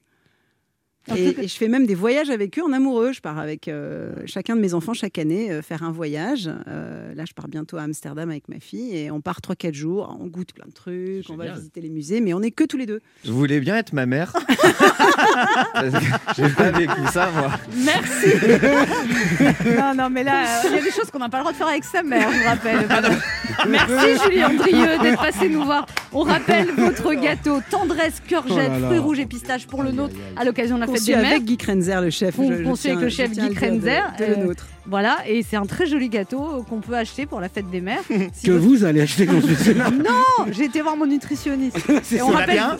Et, et je fais même des voyages avec eux en amoureux. Je pars avec euh, chacun de mes enfants chaque année euh, faire un voyage. Euh, là, je pars bientôt à Amsterdam avec ma fille et on part 3-4 jours. On goûte plein de trucs, on va visiter les musées, mais on est que tous les deux. Vous voulez bien être ma mère? J'ai pas vécu ça, moi. Merci. non, non, mais là, euh, il y a des choses qu'on n'a pas le droit de faire avec sa mère, je vous rappelle. Merci Julie Andrieux d'être passé nous voir. On rappelle votre gâteau tendresse, cœur jet, Oh fruits rouges et pistaches pour le nôtre à l'occasion de la mères. avec Guy Krenzer, le chef. Con- Je- je conçu avec le chef Guy de- Krenzer. de le euh, nôtre. Voilà, et c'est un très joli gâteau qu'on peut acheter pour la fête des mères. Si Que vous allez acheter dans ce Non, j'ai été voir mon nutritionniste. C'est Et on ça. rappelle, Bien.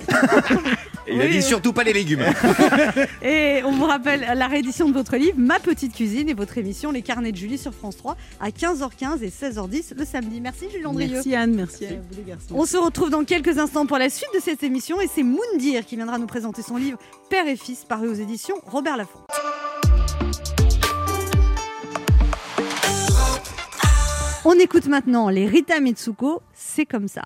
Il a dit surtout pas les légumes. Et on vous rappelle la réédition de votre livre Ma petite cuisine et votre émission Les carnets de Julie sur France 3 à 15h15 et 16h10 le samedi. Merci Julie Andrieux. Merci Anne, merci à vous les garçons. On se retrouve dans quelques instants pour la suite de cette émission et c'est Moundir qui viendra nous présenter son livre Père et fils paru aux éditions Robert Laffont. On écoute maintenant les Rita Mitsuko, c'est comme ça.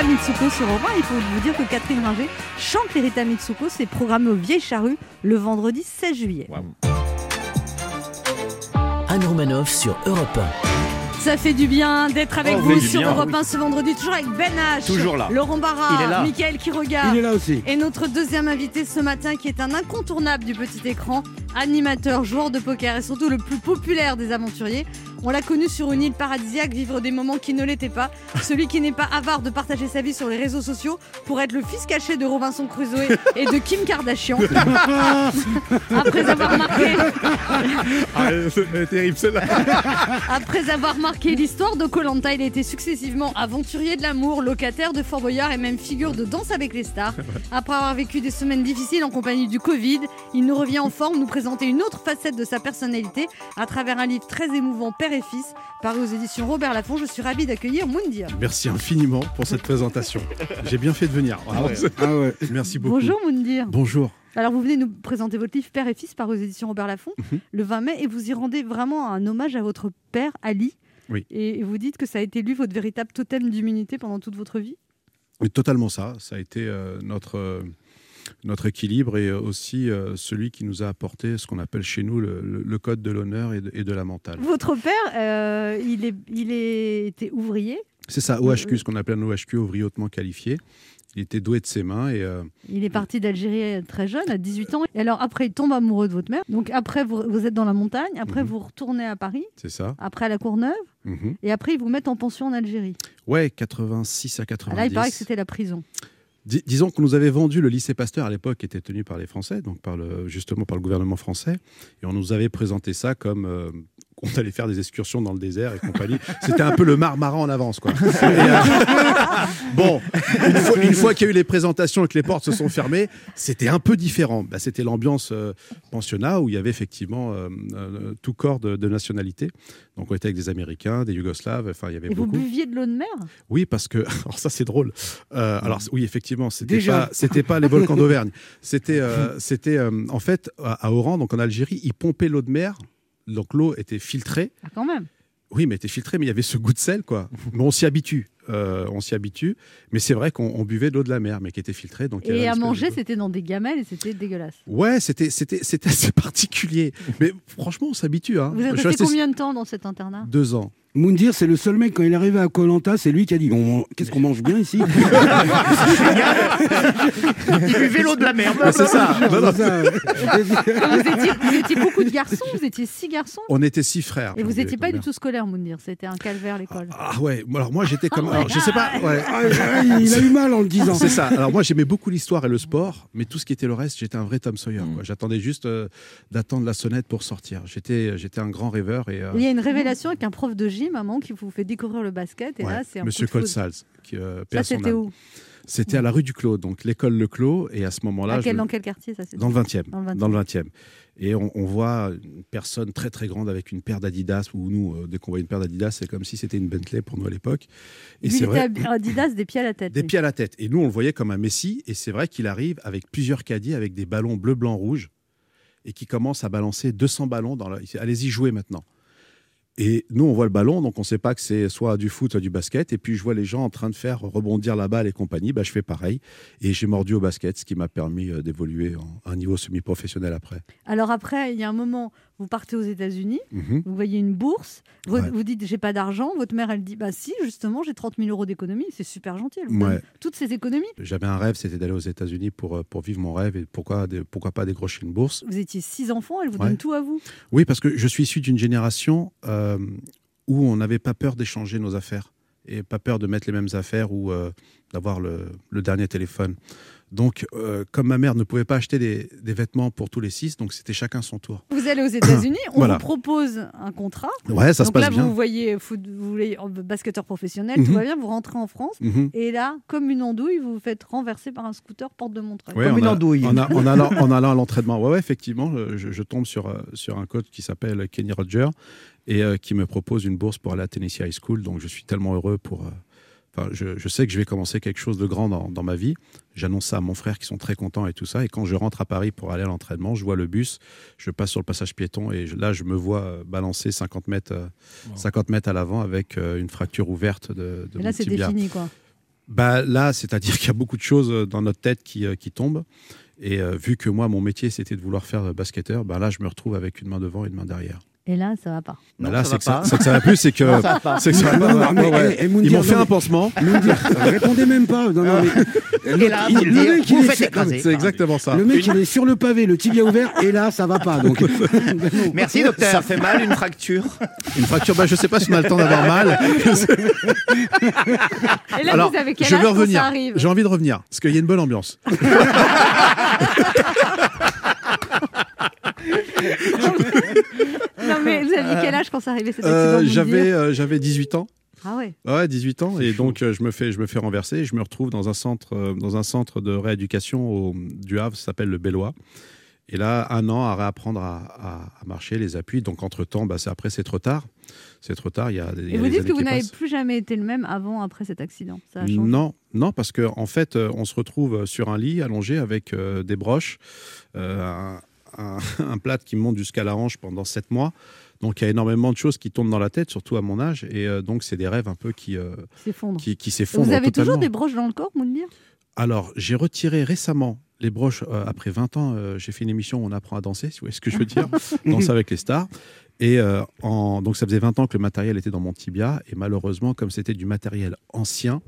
Rita Mitsuko sur Europe 1. Il faut vous dire que Catherine Ringer chante les Rita Mitsuko. C'est programmé au Vieille Charrue le vendredi 16 juillet. Anne Romanoff sur Europe Ça fait du bien d'être avec Oh, vous sur bien, Europe oui. 1 ce vendredi, toujours avec Ben H. Toujours là. Laurent Barra. Mickaël Quiroga. Il est là aussi. Et notre deuxième invité ce matin, qui est un incontournable du petit écran, animateur, joueur de poker et surtout le plus populaire des aventuriers. On l'a connu sur une île paradisiaque, vivre des moments qui ne l'étaient pas. Celui qui n'est pas avare de partager sa vie sur les réseaux sociaux pour être le fils caché de Robinson Crusoe et de Kim Kardashian. Après avoir marqué Ah, c'est terrible celle-là. Après avoir marqué l'histoire de Colanta, il a été successivement aventurier de l'amour, locataire de Fort Boyard et même figure de Danse avec les stars. Après avoir vécu des semaines difficiles en compagnie du Covid, il nous revient en forme nous présenter une autre facette de sa personnalité à travers un livre très émouvant, Père et Fils, paru aux éditions Robert Laffont. Je suis ravie d'accueillir Moundir. Merci infiniment pour cette présentation. J'ai bien fait de venir. Ah ouais. Merci beaucoup. Bonjour Moundir. Bonjour. Alors vous venez nous présenter votre livre Père et Fils paru aux éditions Robert Laffont Mhm. le 20 mai et vous y rendez vraiment un hommage à votre père Ali. Oui. Et vous dites que ça a été lui votre véritable totem d'immunité pendant toute votre vie? Mais totalement ça. Ça a été euh, notre, euh, notre équilibre et euh, aussi euh, celui qui nous a apporté ce qu'on appelle chez nous le, code de l'honneur et, de- et de la mentale. Votre père, euh, il, est, il est- était ouvrier? C'est ça, OHQ, ce qu'on appelle un OHQ, ouvrier hautement qualifié. Il était doué de ses mains et euh, Il est parti d'Algérie très jeune, à 18 ans. Et alors après, il tombe amoureux de votre mère. Donc après, vous, vous êtes dans la montagne. Après, Mhm. vous retournez à Paris. c'est ça. Après, à la Courneuve. Mhm. Et après, ils vous mettent en pension en Algérie. Ouais, 86 à Ah, 90. Là, il paraît que c'était la prison. Dis- disons qu'on nous avait vendu le lycée Pasteur à l'époque, qui était tenu par les Français, donc par le, justement par le gouvernement français, et on nous avait présenté ça comme euh, qu'on allait faire des excursions dans le désert et compagnie. C'était un peu le marmara en avance, quoi. Et, euh, bon, une fois, une fois qu'il y a eu les présentations et que les portes se sont fermées, c'était un peu différent. Bah, c'était l'ambiance euh, pensionnat où il y avait effectivement euh, tout corps de, de nationalité. Donc on était avec des Américains, des Yougoslaves, enfin il y avait Et vous beaucoup. buviez de l'eau de mer? Oui, parce que alors ça c'est drôle. Alors oui, effectivement, c'était pas c'était pas les volcans d'Auvergne. C'était c'était en fait à, à Oran, donc en Algérie, ils pompaient l'eau de mer. Donc l'eau était filtrée. Ah, quand même. Oui, mais elle était filtrée, mais il y avait ce goût de sel, quoi. Mais on s'y habitue. Euh, on s'y habitue. Mais c'est vrai qu'on on buvait de l'eau de la mer, mais qui était filtrée. Donc avait Et à manger, c'était dans des gamelles et c'était dégueulasse. Ouais, c'était c'était c'était assez particulier. Mais franchement, on s'habitue. Hein. Vous resté resté combien de temps dans cet internat? Deux ans. Moundir, c'est le seul mec, quand il est arrivé à Colanta, c'est lui qui a dit On- Qu'est-ce qu'on mange bien ici? Il buvait l'eau de la mer. Ah, c'est ça. Non, non. C'est ça. vous, étiez, vous étiez beaucoup de garçons, vous étiez six garçons. On était six frères. Et vous n'étiez pas du tout scolaire, Moundir. C'était un calvaire l'école. Ah ouais, alors moi j'étais comme. Ah alors, je sais pas. ouais. Ah, ah, il a eu mal en le disant. C'est ça. Alors moi j'aimais beaucoup l'histoire et le sport, mais tout ce qui était le reste, j'étais un vrai Tom Sawyer. quoi. J'attendais juste euh, d'attendre la sonnette pour sortir. J'étais, j'étais un grand rêveur et. euh, Il y a une révélation avec un prof de gym, moment qui vous fait découvrir le basket. Et ouais, là, c'est un Monsieur. Colsals, qui euh, Ça, c'était où C'était à la rue du Clos, donc l'école Le Clos, et à ce moment-là, À quel- je- Dans quel quartier ça dans le 20e, Dans le 20e. dans le 20e. Et on, on voit une personne très très grande avec une paire d'Adidas, où nous, euh, dès qu'on voit une paire d'Adidas, c'est comme si c'était une Bentley pour nous à l'époque. Et c'est vrai. Adidas des pieds à la tête. Des lui. pieds à la tête. Et nous, on le voyait comme un Messi. Et c'est vrai qu'il arrive avec plusieurs caddies, avec des ballons bleu, blanc, rouge, et qui commence à balancer 200 ballons. Dans la... Allez-y, jouez maintenant. Et nous, on voit le ballon, donc on ne sait pas que c'est soit du foot, soit du basket. Et puis, je vois les gens en train de faire rebondir la balle et compagnie. Bah, je fais pareil. Et j'ai mordu au basket, ce qui m'a permis euh, d'évoluer à un niveau semi-professionnel après. Alors après, il y a un moment, vous partez aux États-Unis, Mhm. vous voyez une bourse, vous, Ouais. vous dites j'ai pas d'argent, votre mère elle dit bah si justement j'ai 30 000 euros d'économie, c'est super gentil, elle vous Ouais. toutes ces économies. J'avais un rêve, c'était d'aller aux États-Unis pour, euh, pour vivre mon rêve. Et pourquoi, pourquoi pas décrocher une bourse Vous étiez six enfants, elle vous Ouais. donne tout à vous. Oui, parce que je suis issu d'une génération euh, où on n'avait pas peur d'échanger nos affaires et pas peur de mettre les mêmes affaires ou euh, d'avoir le, le dernier téléphone. Donc, euh, comme ma mère ne pouvait pas acheter des, des vêtements pour tous les six, donc c'était chacun son tour. Vous allez aux États-Unis, on Voilà. vous propose un contrat. Ouais, ça se Donc passe là, bien. vous voyez foot, vous voulez euh, basketteur professionnel, tout Mhm. va bien, vous rentrez en France. Mhm. Et là, comme une andouille, vous vous faites renverser par un scooter porte de Montreuil. Ouais, Comme une a- andouille. En, a- en allant, en allant à l'entraînement. Ouais, ouais, effectivement, je, je tombe sur, euh, sur un coach qui s'appelle Kenny Roger et euh, qui me propose une bourse pour aller à Tennessee High School. Donc, je suis tellement heureux pour. euh, Enfin, je, je sais que je vais commencer quelque chose de grand dans, dans ma vie. J'annonce ça à mon frère qui sont très contents et tout ça. Et quand je rentre à Paris pour aller à l'entraînement, je vois le bus, je passe sur le passage piéton et je- là, je me vois euh, balancer 50 mètres, euh, 50 mètres à l'avant avec euh, une fracture ouverte de, de Et là, mon c'était tibia. fini, quoi. Bah là, c'est-à-dire qu'il y a beaucoup de choses euh, dans notre tête qui, euh, qui tombent. Et euh, vu que moi, mon métier, c'était de vouloir faire euh, basketteur, bah là, je me retrouve avec une main devant et une main derrière. Et là, ça va pas. Bah là, c'est que, ça- c'est que ça va plus, c'est que, Non, ça va pas. c'est que ça va Non, pas. mais- Ouais, ouais. et- et Moundir, Ils m'ont fait non, un pansement. Moundir, répondez même pas. Non, non, mais- Et là, il- le il est sur-. C'est exactement ça. Le mec, il est sur le pavé, le tibia ouvert, et là, ça va pas. Donc, Merci, docteur. Ça fait mal une fracture Une fracture, bah, je sais pas si on a le temps d'avoir mal. Et là, Alors, vous avez quel je âge veux quand revenir. J'ai envie de revenir parce qu'il y a une bonne ambiance. Non, mais vous aviez quel âge quand ça arrivait cet accident Euh, j'avais euh, j'avais 18 ans. Ah ouais. Ouais, 18 ans et donc euh, je me fais je me fais renverser et je me retrouve dans un centre euh, dans un centre de rééducation au, du Havre, ça s'appelle le Bellois. Et là, un an à réapprendre à, à- à marcher, les appuis. Donc entre temps, bah, c'est après c'est trop tard. C'est trop tard. Il y a, il y a Et vous dites que vous n'avez plus jamais été le même avant, après cet accident. Ça a changé. Non, non, parce que en fait, on se retrouve sur un lit allongé avec euh, des broches, euh, un, un, un plâtre qui monte jusqu'à la hanche pendant sept mois. Donc il y a énormément de choses qui tournent dans la tête, surtout à mon âge, et euh, donc c'est des rêves un peu qui euh, S'effondre. qui, qui s'effondrent Vous avez toujours des broches dans le corps, Moundir Alors j'ai retiré récemment les broches euh, après 20 ans. euh, j'ai fait une émission où on apprend à danser, si vous voyez ce que je veux dire, danser avec les stars. Et euh, en, donc ça faisait 20 ans que le matériel était dans mon tibia, et malheureusement, comme c'était du matériel ancien,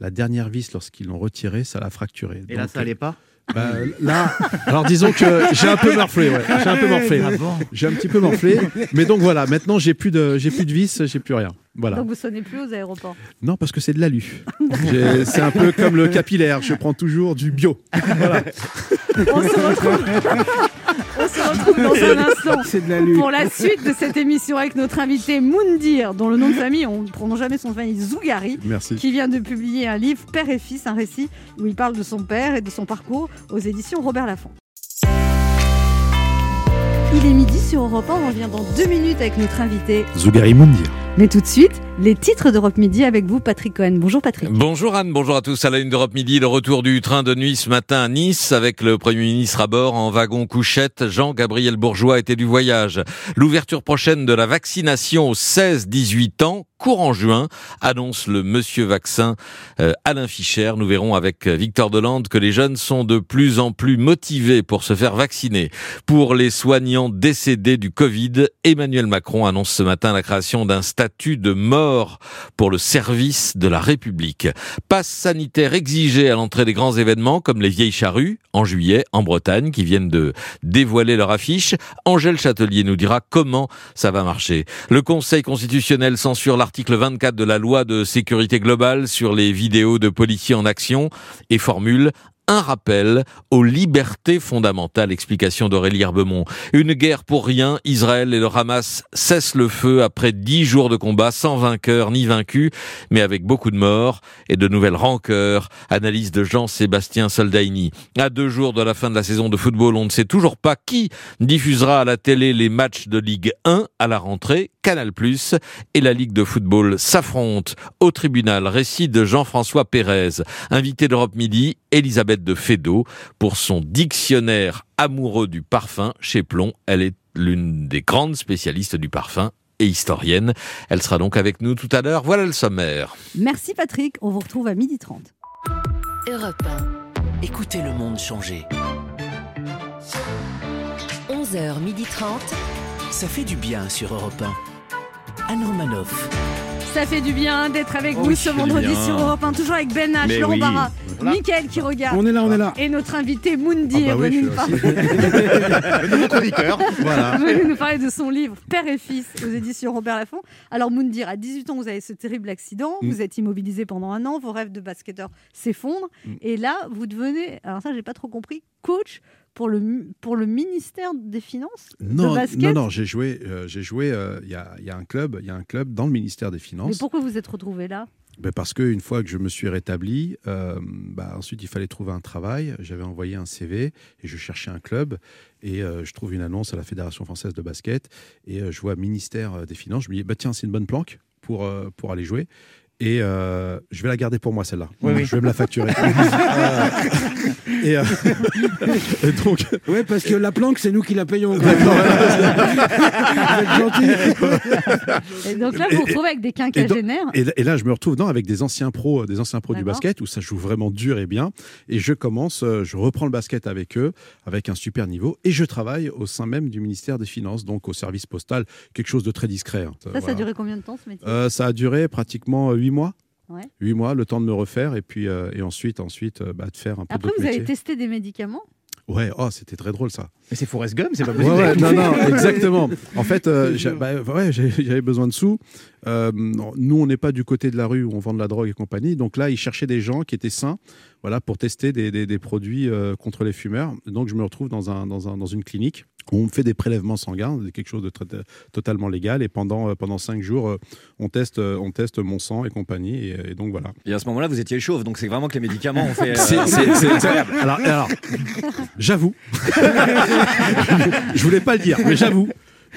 la dernière vis, lorsqu'ils l'ont retiré, ça l'a fracturé. Et là, ça allait pas? Bah, là, alors disons que j'ai un peu morflé, ouais. J'ai un peu morflé. Ah bon J'ai un petit peu morflé. Mais donc voilà, maintenant j'ai plus de, j'ai plus de vis, j'ai plus rien. Voilà. Donc vous sonnez plus aux aéroports. Non, parce que c'est de l'alu. J'ai- C'est un peu comme le capillaire. Je prends toujours du bio. Voilà. On se retrouve, on se retrouve dans un instant de la pour la suite de cette émission avec notre invité Moundir, dont le nom de famille, on ne prononce jamais son famille, Zougari, Merci. qui vient de publier un livre Père et Fils, un récit où il parle de son père et de son parcours aux éditions Robert Laffont. Il est midi sur Europe 1, on revient dans deux minutes avec notre invité. Zougari Mundir. Mais tout de suite, les titres d'Europe Midi avec vous, Patrick Cohen. Bonjour Patrick. Bonjour Anne, bonjour à tous. À la une d'Europe Midi, le retour du train de nuit ce matin à Nice avec le Premier ministre à bord en wagon couchette. Jean-Gabriel Bourgeois était du voyage. L'ouverture prochaine de la vaccination aux 16-18 ans, courant juin, annonce le monsieur vaccin euh, Alain Fischer. Nous verrons avec Victor Delande que les jeunes sont de plus en plus motivés pour se faire vacciner. Pour les soignants décédés du Covid, Emmanuel Macron annonce ce matin la création d'un statut de mort pour le service de la République. Passe sanitaire exigé à l'entrée des grands événements comme les vieilles charrues en juillet en Bretagne qui viennent de dévoiler leur affiche. Angèle Châtelier nous dira comment ça va marcher. Le Conseil constitutionnel censure l'article 24 de la loi de sécurité globale sur les vidéos de policiers en action et formule un rappel aux libertés fondamentales. Explication d'Aurélie Herbemont. Une guerre pour rien. Israël et le Hamas cessent le feu après dix jours de combat sans vainqueur ni vaincu, mais avec beaucoup de morts et de nouvelles rancœurs. Analyse de Jean-Sébastien Soldaini. À deux jours de la fin de la saison de football, on ne sait toujours pas qui diffusera à la télé les matchs de Ligue 1 à la rentrée. Canal Plus et la Ligue de football s'affrontent au tribunal. Récit de Jean-François Pérez. Invité d'Europe Midi, Elisabeth de Fédot pour son dictionnaire amoureux du parfum chez Plomb. Elle est l'une des grandes spécialistes du parfum et historienne. Elle sera donc avec nous tout à l'heure. Voilà le sommaire. Merci Patrick, on vous retrouve à 12h30. Europe 1. Écoutez le monde changer. 11h30. Ça fait du bien sur Europe 1. Anne Romanoff. Ça fait du bien d'être avec Oh vous oui, ce vendredi sur Europe 1, toujours avec Ben H, Mais Laurent oui. Barra, Voilà. Mickaël qui regarde. On est là, on est là. Et notre invité Mundi Ah bah est oui, venu nous parler-. Voilà. venu nous parler de son livre Père et Fils aux éditions Robert Laffont. Alors Moundir, à 18 ans, vous avez ce terrible accident, Mm. vous êtes immobilisé pendant un an, vos rêves de basketteur s'effondrent, Mm. et là, vous devenez, alors ça, j'ai pas trop compris, coach pour le, pour le ministère des Finances de Non, basket. non, non, j'ai joué, euh, j'ai joué. euh, Il y, a, y a un club, il y a un club dans le ministère des Mais Finances. pourquoi vous êtes retrouvé là? Ben parce que une fois que je me suis rétabli, euh, bah, ensuite il fallait trouver un travail. J'avais envoyé un CV et je cherchais un club et euh, je trouve une annonce à la Fédération française de basket et euh, je vois ministère des Finances. Je me dis bah tiens c'est une bonne planque pour pour aller jouer Et euh, je vais la garder pour moi celle-là. Oui, oui. Je vais me la facturer. Euh, et, euh, et donc, Ouais, parce que la planque, c'est nous qui la payons. quoi. Vous êtes gentil. Et donc là, vous vous retrouvez avec des quinquagénaires. et- et là, je me retrouve non, avec des anciens pros, des anciens pros du basket où ça joue vraiment dur et bien. Et je commence, je reprends le basket avec eux, avec un super niveau, et je travaille au sein même du ministère des Finances, donc au service postal, quelque chose de très discret. hein. Ça, ça a duré combien de temps ce métier? Euh, ça a duré pratiquement huit mois. Ouais. Huit mois, le temps de me refaire, et puis euh, et ensuite, ensuite, euh, bah, de faire un peu Après, vous avez testé des médicaments? Ouais, oh, c'était très drôle ça. Mais c'est Forrest Gump, c'est pas possible. ouais, non, non, exactement. En fait, euh, j'ai- bah, ouais, j'avais besoin de sous. Euh, nous, on n'est pas du côté de la rue où on vend de la drogue et compagnie. Donc là, ils cherchaient des gens qui étaient sains, voilà, pour tester des, des- des produits euh, contre les fumeurs. Donc je me retrouve dans, un, dans, un, dans une clinique on me fait des prélèvements sanguins, quelque chose de très- totalement légal. Et pendant, euh, pendant cinq jours, euh, on teste, euh, on teste mon sang et compagnie. Et, et donc voilà. Et à ce moment-là, vous étiez chauve, donc c'est vraiment que les médicaments ont fait. euh, c'est incroyable. Alors, alors, j'avoue, je voulais pas le dire, mais j'avoue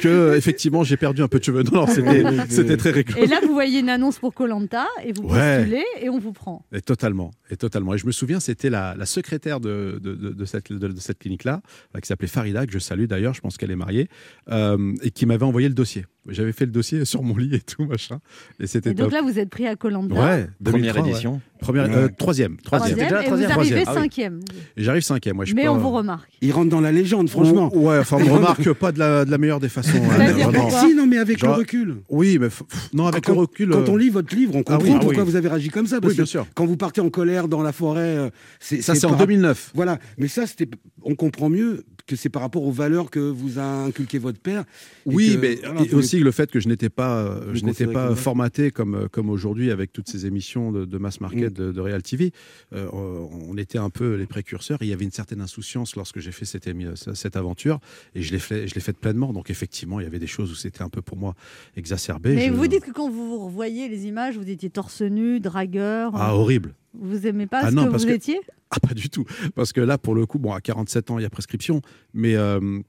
que effectivement j'ai perdu un peu de cheveux. Non, non, c'était très rigolo. Et là, vous voyez une annonce pour Colanta et vous Ouais. postulez et on vous prend. Et totalement, et totalement. Et je me souviens, c'était la, la secrétaire de, de, de- de cette, de, de cette clinique-là, qui s'appelait Farida, que je salue d'ailleurs, je pense qu'elle est mariée, euh, et qui m'avait envoyé le dossier. J'avais fait le dossier sur mon lit et tout, machin. Et c'était Et donc top. là, vous êtes pris à Colanta. Ouais, Première 2003, ouais. édition. Première, euh, troisième. Troisième. Troisième, et vous arrivez cinquième. Et j'arrive cinquième. Ouais, je suis Mais pas- on vous remarque. Il rentre dans la légende, franchement. Oh, ouais, enfin, on me remarque pas de la, de la meilleure des façons. hein, vraiment. Si, non, mais avec Genre- le recul. Oui, mais f- non, avec Quand- le recul. Quand euh, on lit votre livre, on Ah comprend oui, ah pourquoi oui. vous avez réagi comme ça. Parce Oui, bien que sûr. quand vous partez en colère dans la forêt, euh, c'est Ça, c'est en par- 2009. Voilà, mais ça, c'était, on comprend mieux que c'est par rapport aux valeurs que vous a inculqué votre père. et Oui, que, mais voilà, et vous- aussi le fait que je n'étais pas, euh, je n'étais pas comme- formaté comme euh, comme aujourd'hui avec toutes ces émissions de, de mass market Mm. de, de Real TV. Euh, on était un peu les précurseurs. Il y avait une certaine insouciance lorsque j'ai fait cette, cette aventure et je l'ai fait, je l'ai faite pleinement. Donc effectivement, il y avait des choses où c'était un peu pour moi exacerbé. Mais Je- vous dites que quand vous vous revoyez les images, vous étiez torse nu, dragueur. ah horrible. Vous aimez pas Ah ce non, que parce vous que- étiez? Ah, pas du tout. Parce que là, pour le coup, bon, à 47 ans, il y a prescription. Mais euh,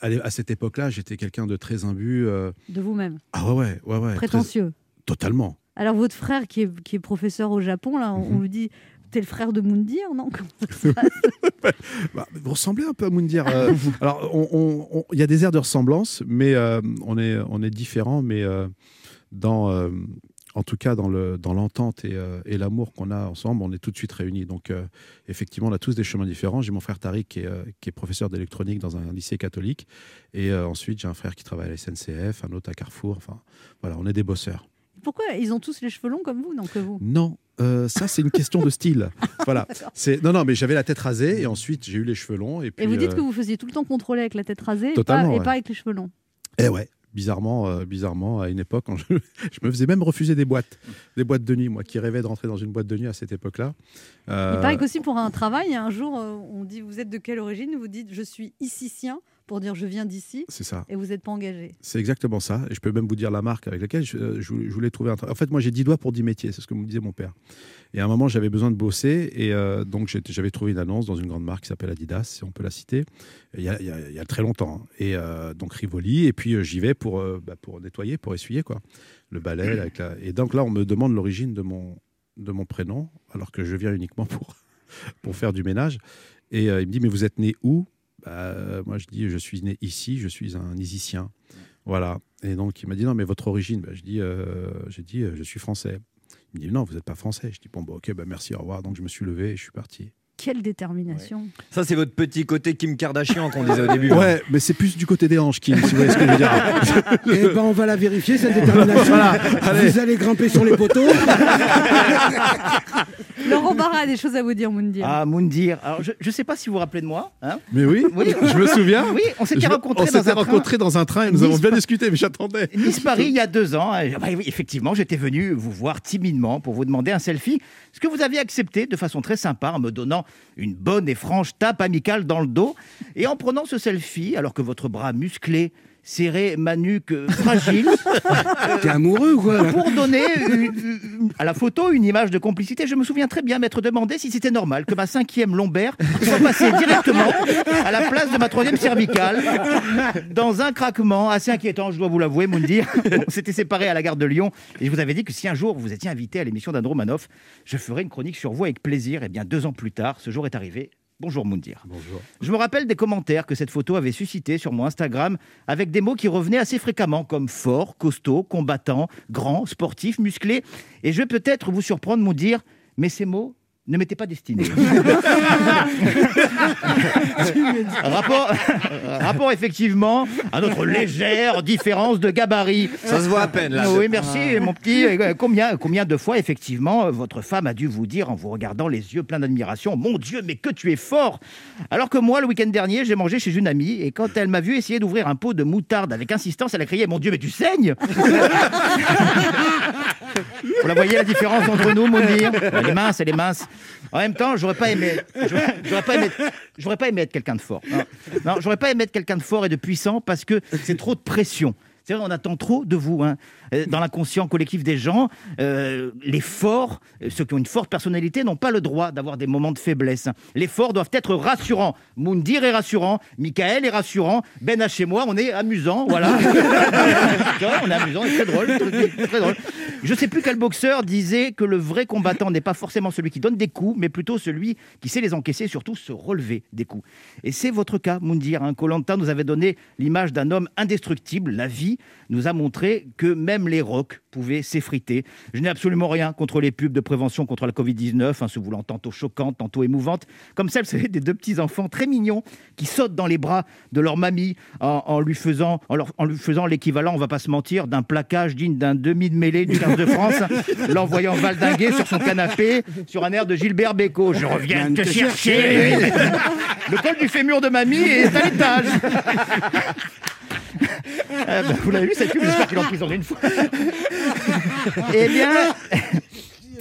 à l'é- à cette époque-là, j'étais quelqu'un de très imbu. euh, de vous-même? Ah ouais, ouais, ouais. très- Prétentieux. Totalement. Alors votre frère qui est, qui est professeur au Japon, là, on, on Mhm. lui dit, t'es le frère de Moundir, non? Ça Bah, vous ressemblez un peu à Moundir. euh, alors, il y a des airs de ressemblance, mais euh, on est, on est différents. Mais euh, dans, euh, en tout cas, dans le, dans l'entente et, euh, et l'amour qu'on a ensemble, on est tout de suite réunis. Donc, euh, effectivement, on a tous des chemins différents. J'ai mon frère Tariq qui est, euh, qui est professeur d'électronique dans un lycée catholique, et ensuite j'ai un frère qui travaille à la SNCF, un autre à Carrefour. Enfin, voilà, on est des bosseurs. Pourquoi ils ont tous les cheveux longs comme vous, non que vous? Non, euh, ça c'est une question de style. Voilà. C'est non non, mais j'avais la tête rasée et ensuite j'ai eu les cheveux longs et puis. Et vous dites euh, que vous faisiez tout le temps contrôler avec la tête rasée et pas, Totalement, et pas avec les cheveux longs? Eh ouais, bizarrement, euh, bizarrement, à une époque, quand je, je me faisais même refuser des boîtes, des boîtes de nuit, moi qui rêvais de rentrer dans une boîte de nuit à cette époque-là. Euh, Il paraît qu'aussi pour un travail, un jour, euh, on dit vous êtes de quelle origine? Vous dites je suis icicien pour dire je viens d'ici. C'est ça. Et vous n'êtes pas engagé. C'est exactement ça. Et je peux même vous dire la marque avec laquelle je, euh, je voulais- je voulais trouver un travail. En fait, moi, j'ai 10 doigts pour 10 métiers. C'est ce que me disait mon père. Et à un moment, j'avais besoin de bosser. Et euh, donc, j'avais trouvé une annonce dans une grande marque qui s'appelle Adidas, si on peut la citer. Il y a, il y a- il y a très longtemps. hein. Et euh, donc, Rivoli. Et puis, j'y vais pour, euh, bah, pour nettoyer, pour essuyer, quoi. Le balai. là, avec la... Et donc, là, on me demande l'origine de mon, de mon prénom, alors que je viens uniquement pour, pour faire du ménage. Et il me dit, mais vous êtes né où? Bah, euh, Moi, je dis, je suis né ici, je suis un Isicien. Voilà. Et donc, il m'a dit, non, mais votre origine Bah, Je dis, euh, j'ai dit, euh, je suis français. Il me dit, non, vous n'êtes pas français. Je dis, bon, bah, ok, bah, merci, au revoir. Donc, je me suis levé et je suis parti. Quelle détermination. Ça, c'est votre petit côté Kim Kardashian qu'on disait au début. Ouais, mais c'est plus du côté des hanches, Kim, si vous voyez ce que je veux dire. Eh ben, on va la vérifier, cette détermination. Voilà, allez. Vous allez grimper sur les poteaux. Laurent Barra a des choses à vous dire, Moundir. Ah, Moundir. Alors, je ne sais pas si vous vous rappelez de moi. hein. Mais oui, Oui. je me souviens. Oui, on s'était rencontrés on dans un train. rencontrés dans un train et nous avons Nice- bien discuté, mais j'attendais. Nice-Paris, il y a deux ans. Ah bah oui, effectivement, j'étais venu vous voir timidement pour vous demander un selfie, ce que vous aviez accepté de façon très sympa en me donnant une bonne et franche tape amicale dans le dos. Et en prenant ce selfie, alors que votre bras musclé serrer ma nuque fragile. T'es amoureux ou quoi Pour donner une- une- à la photo une image de complicité, je me souviens très bien m'être demandé si c'était normal que ma cinquième lombaire soit passée directement à la place de ma troisième cervicale dans un craquement assez inquiétant, je dois vous l'avouer, Moundir. On s'était séparés à la gare de Lyon et je vous avais dit que si un jour vous étiez invité à l'émission d'Andro Manoff, je ferais une chronique sur vous avec plaisir. Et bien deux ans plus tard, ce jour est arrivé. Bonjour Moundir. Bonjour. Je me rappelle des commentaires que cette photo avait suscité sur mon Instagram avec des mots qui revenaient assez fréquemment comme fort, costaud, combattant, grand, sportif, musclé. Et je vais peut-être vous surprendre, Moundir, mais ces mots ne m'étaient pas destinés. rapport, rapport effectivement à notre légère différence de gabarit. Ça se voit à peine, là. Oui, merci, mon petit. Euh, Combien, combien de fois, effectivement, euh, votre femme a dû vous dire en vous regardant les yeux pleins d'admiration Mon Dieu, mais que tu es fort Alors que moi, le week-end dernier, j'ai mangé chez une amie et quand elle m'a vu essayer d'ouvrir un pot de moutarde avec insistance, elle a crié Mon Dieu, mais tu saignes Vous la voyez la différence entre nous, Mounir Elle est mince, elle est mince. En même temps, j'aurais pas aimé, j'aurais pas aimé, j'aurais pas aimé être quelqu'un de fort. Non, non j'aurais pas aimé être quelqu'un de fort et de puissant parce que c'est trop de pression. C'est vrai, on attend trop de vous. hein. Euh, Dans l'inconscient collectif des gens, euh, les forts, euh, ceux qui ont une forte personnalité, n'ont pas le droit d'avoir des moments de faiblesse. Les forts doivent être rassurants. Moundir est rassurant, Michael est rassurant, Ben H et moi, on est amusant, voilà. On est amusant, et très drôle, très drôle. Je sais plus quel boxeur disait que le vrai combattant n'est pas forcément celui qui donne des coups, mais plutôt celui qui sait les encaisser surtout se relever des coups. Et c'est votre cas, Moundir. Hein. Koh-Lanta nous avait donné l'image d'un homme indestructible. La vie nous a montré que même les rocs pouvaient s'effriter. Je n'ai absolument rien contre les pubs de prévention contre la Covid-19, hein, se voulant tantôt choquantes, tantôt émouvantes, comme celle, des deux petits-enfants très mignons qui sautent dans les bras de leur mamie en, lui faisant, en, faisant l'équivalent, on va pas se mentir, d'un plaquage digne d'un demi de mêlée du 15 de France, l'envoyant valdinguer sur son canapé sur un air de Gilbert Bécaud. Je reviens te chercher. Le col du fémur de mamie est à l'étage. Ah bah, vous l'avez vu cette pub, j'espère qu'il en prison une fois. Eh bien.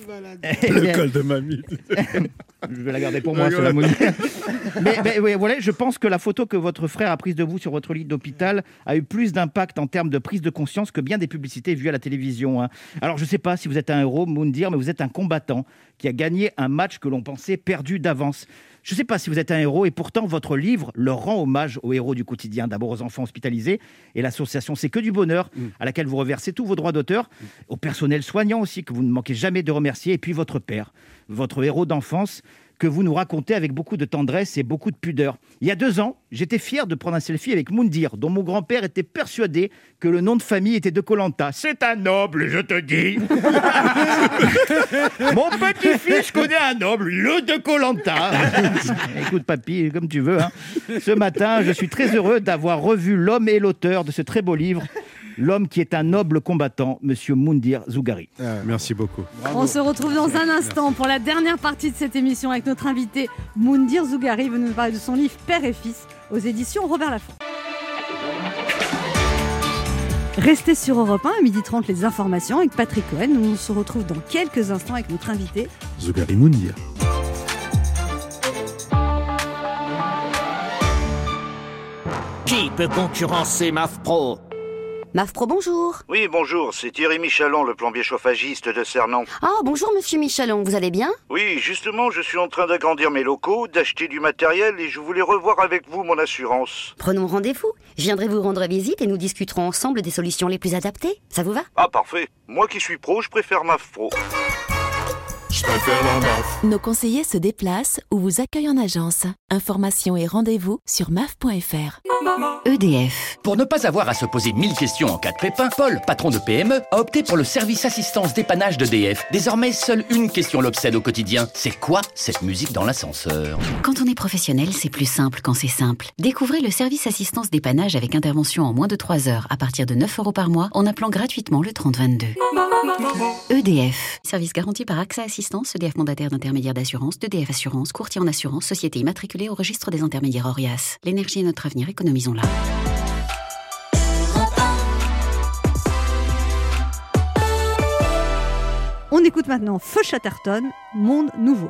Le bien- col de mamie. je vais la garder pour moi, cela Monique. Mais, mais, oui, voilà, je pense que la photo que votre frère a prise de vous sur votre lit d'hôpital a eu plus d'impact en termes de prise de conscience que bien des publicités vues à la télévision. hein. Alors, je ne sais pas si vous êtes un héros, Moundir, mais vous êtes un combattant qui a gagné un match que l'on pensait perdu d'avance. Je ne sais pas si vous êtes un héros et pourtant votre livre leur rend hommage aux héros du quotidien, d'abord aux enfants hospitalisés et l'association C'est que du bonheur à laquelle vous reversez tous vos droits d'auteur, au personnel soignant aussi que vous ne manquez jamais de remercier. Et puis votre père, votre héros d'enfance que vous nous racontez avec beaucoup de tendresse et beaucoup de pudeur. Il y a deux ans, j'étais fier de prendre un selfie avec Moundir, dont mon grand-père était persuadé que le nom de famille était de Colanta. C'est un noble, je te dis. mon petit-fils connaît un noble, le de Colanta. Écoute, papy, comme tu veux. hein. Ce matin, je suis très heureux d'avoir revu l'homme et l'auteur de ce très beau livre. L'homme qui est un noble combattant, Monsieur Moundir Zougari. Merci beaucoup. On se retrouve dans un instant pour la dernière partie de cette émission avec notre invité Moundir Zougari, venu nous parler de son livre Père et Fils aux éditions Robert Laffont. Restez sur Europe 1 à 12h30 les informations avec Patrick Cohen. On se retrouve dans quelques instants avec notre invité. Zougari Moundir. Qui peut concurrencer MAF Pro MAF Pro, bonjour. Oui, bonjour, c'est Thierry Michalon, le plombier chauffagiste de Cernan. Ah, bonjour monsieur Michalon, vous allez bien? Oui, justement, je suis en train d'agrandir mes locaux, d'acheter du matériel et je voulais revoir avec vous mon assurance. Prenons rendez-vous. Je viendrai vous rendre visite et nous discuterons ensemble des solutions les plus adaptées. Ça vous va? Ah, parfait. Moi qui suis pro, je préfère MAF Pro. Je préfère la MAF. Nos conseillers se déplacent ou vous accueillent en agence. Informations et rendez-vous sur maf.fr. EDF. Pour ne pas avoir à se poser mille questions en cas de pépin, Paul, patron de PME, a opté pour le service assistance dépannage d'EDF. Désormais, seule une question l'obsède au quotidien. C'est quoi cette musique dans l'ascenseur? Quand on est professionnel, c'est plus simple quand c'est simple. Découvrez le service assistance dépannage avec intervention en moins de 3 heures à partir de 9 euros par mois en appelant gratuitement le 3022. EDF. Service garanti par AXA Assistance, EDF mandataire d'intermédiaire d'assurance, d'EDF Assurance, courtier en assurance, société immatriculée au registre des intermédiaires Orias. L'énergie est notre avenir, économisons-la. On écoute maintenant Feu Chatterton, Monde Nouveau.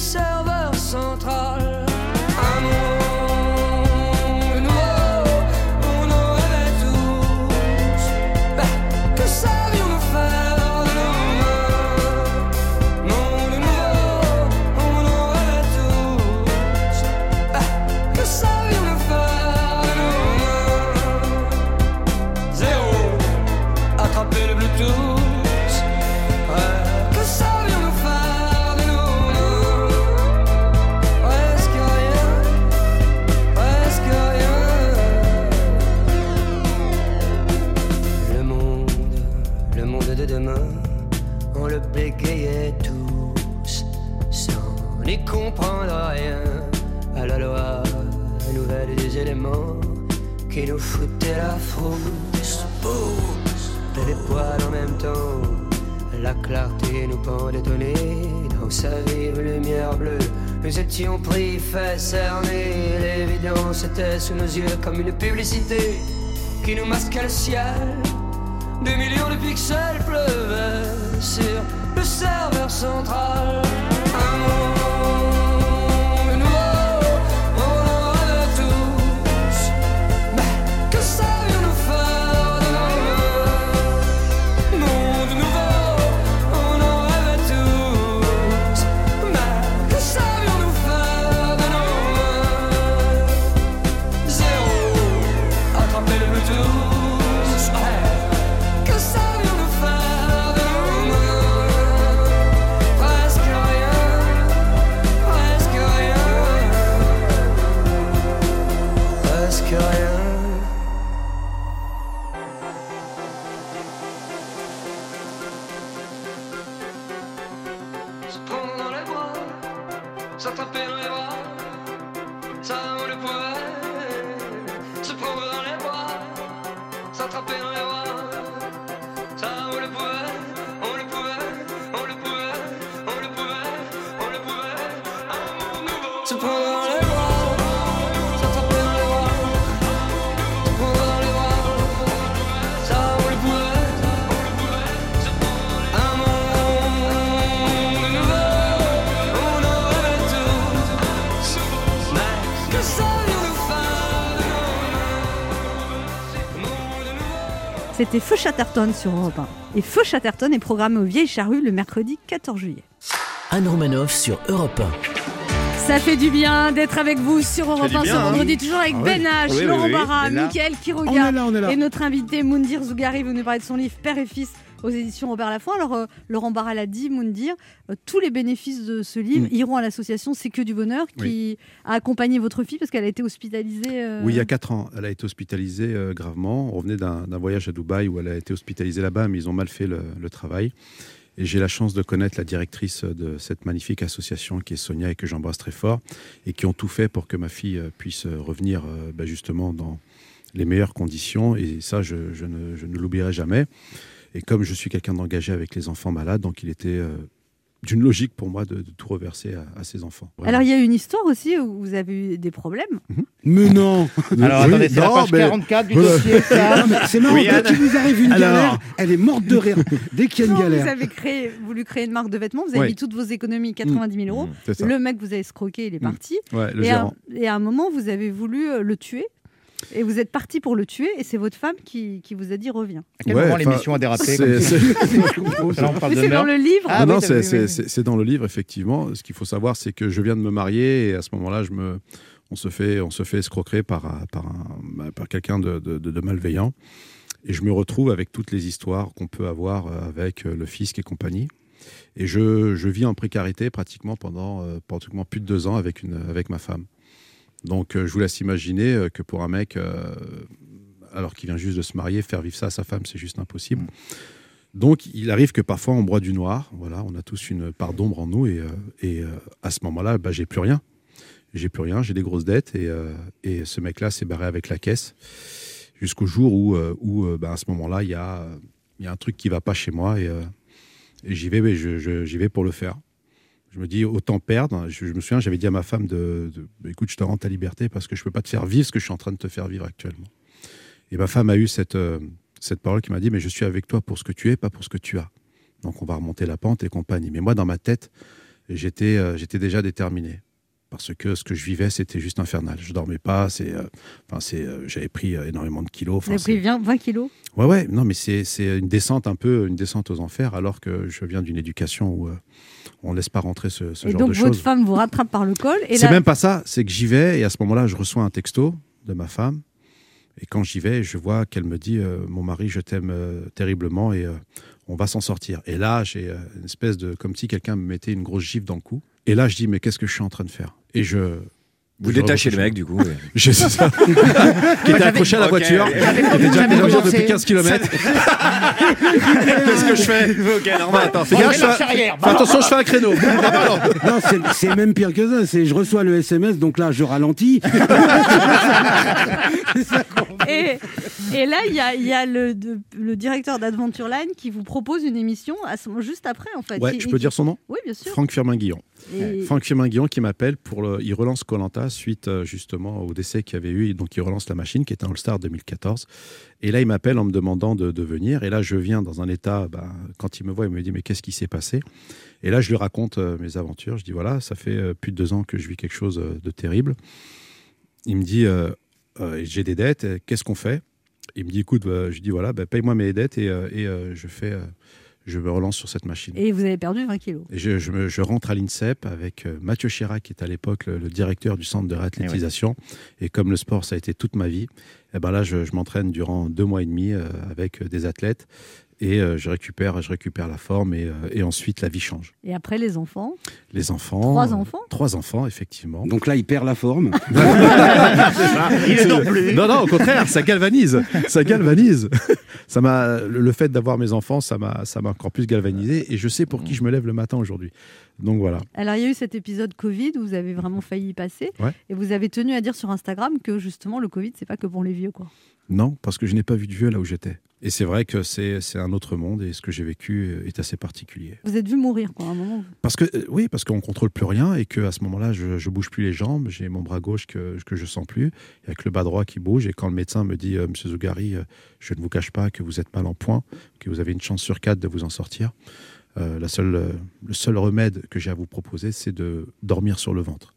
serveur central. Sous nos yeux comme une publicité qui nous masquait le ciel. C'était Feu Chatterton sur Europe 1. Et Feu Chatterton est programmé au Vieille Charrue le mercredi 14 juillet. Anne Romanoff sur Europe Ça fait du bien d'être avec vous sur Europe du 1 bien, ce hein. vendredi, toujours avec Ah Ben. H, Oui, Laurent oui, Barra, là. Mickaël Quiroga On est là, on est là. et notre invité Moundir Zougari. Vous nous parlez de son livre Père et Fils aux éditions Robert Laffont. Alors, euh, Laurent Barra l'a dit, Moundir, euh, tous les bénéfices de ce livre Mm. iront à l'association C'est que du bonheur qui a accompagné votre fille parce qu'elle a été hospitalisée. euh, Oui, il y a 4 ans, elle a été hospitalisée euh, gravement. On revenait d'un voyage à Dubaï où elle a été hospitalisée là-bas, mais ils ont mal fait le, le travail. Et j'ai la chance de connaître la directrice de cette magnifique association qui est Sonia et que j'embrasse très fort, et qui ont tout fait pour que ma fille puisse revenir bah, justement dans les meilleures conditions. Et ça, je, je ne, je ne l'oublierai jamais. Et comme je suis quelqu'un d'engagé avec les enfants malades, donc il était euh, d'une logique pour moi de, de tout reverser à, à ces enfants. Vraiment. Alors, il y a une histoire aussi où vous avez eu des problèmes. Mais non Alors, attendez, c'est la non, page mais- 44 du dossier, C'est marrant, Oui, dès qu'il vous arrive une Alors. galère, elle est morte de rire. Dès qu'il y a une Non, galère. Vous avez créé, voulu créer une marque de vêtements, vous avez Ouais. mis toutes vos économies, 90 000 euros. Mmh, c'est ça. le mec vous avez escroqué, il est Mmh. parti. Ouais, le et, à, et à un moment, vous avez voulu euh, le tuer. Et vous êtes parti pour le tuer, et c'est votre femme qui, qui vous a dit reviens. À quel moment l'émission a dérapé c'est- dans le livre. Ah, non, oui, c'est- oui, c'est dans le livre, effectivement. Ce qu'il faut savoir, c'est que je viens de me marier et à ce moment-là, je me, on se fait, on se fait escroquer par, un- par, un- bah, par quelqu'un de, de- de- de malveillant. Et je me retrouve avec toutes les histoires qu'on peut avoir euh, avec euh, le fisc et compagnie. Et je, je vis en précarité pratiquement pendant euh, pratiquement plus de deux ans avec, une, avec ma femme. Donc euh, je vous laisse imaginer euh, que pour un mec, euh, alors qu'il vient juste de se marier, faire vivre ça à sa femme, c'est juste impossible. Donc, il arrive que parfois on boit du noir. Voilà, on a tous une part d'ombre en nous. Et, à ce moment-là, bah, j'ai plus rien. J'ai plus rien, j'ai des grosses dettes. Et, ce mec-là s'est barré avec la caisse jusqu'au jour où, bah, à ce moment-là, il y a, un truc qui va pas chez moi. Et, j'y vais, j'y vais pour le faire. Je me dis, autant perdre. Je, me souviens, j'avais dit à ma femme de, de- écoute, je te rends ta liberté parce que je peux pas te faire vivre ce que je suis en train de te faire vivre actuellement. Et ma femme a eu cette, euh, cette parole qui m'a dit, mais je suis avec toi pour ce que tu es, pas pour ce que tu as. Donc on va remonter la pente et compagnie. Mais moi, dans ma tête, j'étais euh, j'étais déjà déterminé. Parce que ce que je vivais, c'était juste infernal. Je dormais pas. C'est, euh, enfin, c'est, euh, j'avais pris euh, énormément de kilos. Vous avez pris c'est- 20, 20 kilos? Ouais, ouais, non, mais c'est une descente un peu, une descente aux enfers, alors que je viens d'une éducation où euh, on laisse pas rentrer ce, ce Et genre donc de votre choses. femme vous rattrape par le col. et C'est même pas ça, c'est que j'y vais et à ce moment-là, je reçois un texto de ma femme. Et quand j'y vais, je vois qu'elle me dit euh, Mon mari, je t'aime euh, terriblement et on va s'en sortir. Et là, j'ai une espèce de. comme si quelqu'un me mettait une grosse gifle dans le cou. Et là, je dis Mais qu'est-ce que je suis en train de faire? Et je. Vous détachez le mec, du coup, ouais. Je sais ça. qui était accroché à la Ok. voiture, qui J'avais- était déjà déjà depuis 15 km. Qu'est-ce que je fais? Ok, normal, attends, Fais gaffe, je fais- fais attention, je fais un créneau. Non, c'est- même pire que ça. C'est je reçois le SMS, donc là je ralentis. Et, et là, il y a, il y a le, de- le directeur d'Adventureline qui vous propose une émission à juste après, en fait. Ouais, je peux qui- dire son nom? Oui, bien sûr. Franck Firmin-Guillon. Et- Franck Firmin-Guillon qui m'appelle pour il relance Colanta suite euh, justement au décès qu'il y avait eu, donc il relance la machine qui était un All-Star 2014. Et là il m'appelle en me demandant de, venir. Et là je viens dans un état, bah, quand il me voit, il me dit mais qu'est-ce qui s'est passé? Et là je lui raconte euh, mes aventures. Je dis voilà, ça fait euh, plus de deux ans que je vis quelque chose de terrible. Il me dit j'ai des dettes, qu'est-ce qu'on fait? Il me dit écoute, je dis voilà, bah, paye-moi mes dettes et, je fais, je me relance sur cette machine. Et vous avez perdu 20 kilos. Et je, je me- je rentre à l'INSEP avec euh, Mathieu Chirac, qui est à l'époque le, le directeur du centre de réathlétisation. Et, comme le sport, ça a été toute ma vie, et ben là, je, je m'entraîne durant deux mois et demi euh, avec euh, des athlètes. Et euh, je, récupère, je récupère la forme et, euh, et ensuite la vie change. Et après, les enfants? Les enfants. Trois euh, enfants? Trois enfants, effectivement. Donc là, il perd la forme. Il est non plus. Non, non, au contraire, ça galvanise. Ça galvanise. Ça m'a, le le fait d'avoir mes enfants, ça m'a, ça m'a encore plus galvanisé. Et je sais pour qui je me lève le matin aujourd'hui. Donc voilà. Alors, il y a eu cet épisode Covid où vous avez vraiment failli y passer. Ouais. Et vous avez tenu à dire sur Instagram que justement, le Covid, c'est pas que pour les vieux, quoi. Non, parce que je n'ai pas vu de vieux là où j'étais. Et c'est vrai que c'est, un autre monde et ce que j'ai vécu euh, est assez particulier. Vous êtes vu mourir, quoi, à un moment. Parce que euh, oui, parce qu'on contrôle plus rien et que à ce moment-là, je, je bouge plus les jambes, j'ai mon bras gauche que, que je sens plus, avec le bas droit qui bouge. Et quand le médecin me dit, euh, Monsieur Zougari, je ne vous cache pas que vous êtes mal en point, que vous avez une chance sur quatre de vous en sortir. euh, la seule, le seul remède que j'ai à vous proposer, c'est de dormir sur le ventre.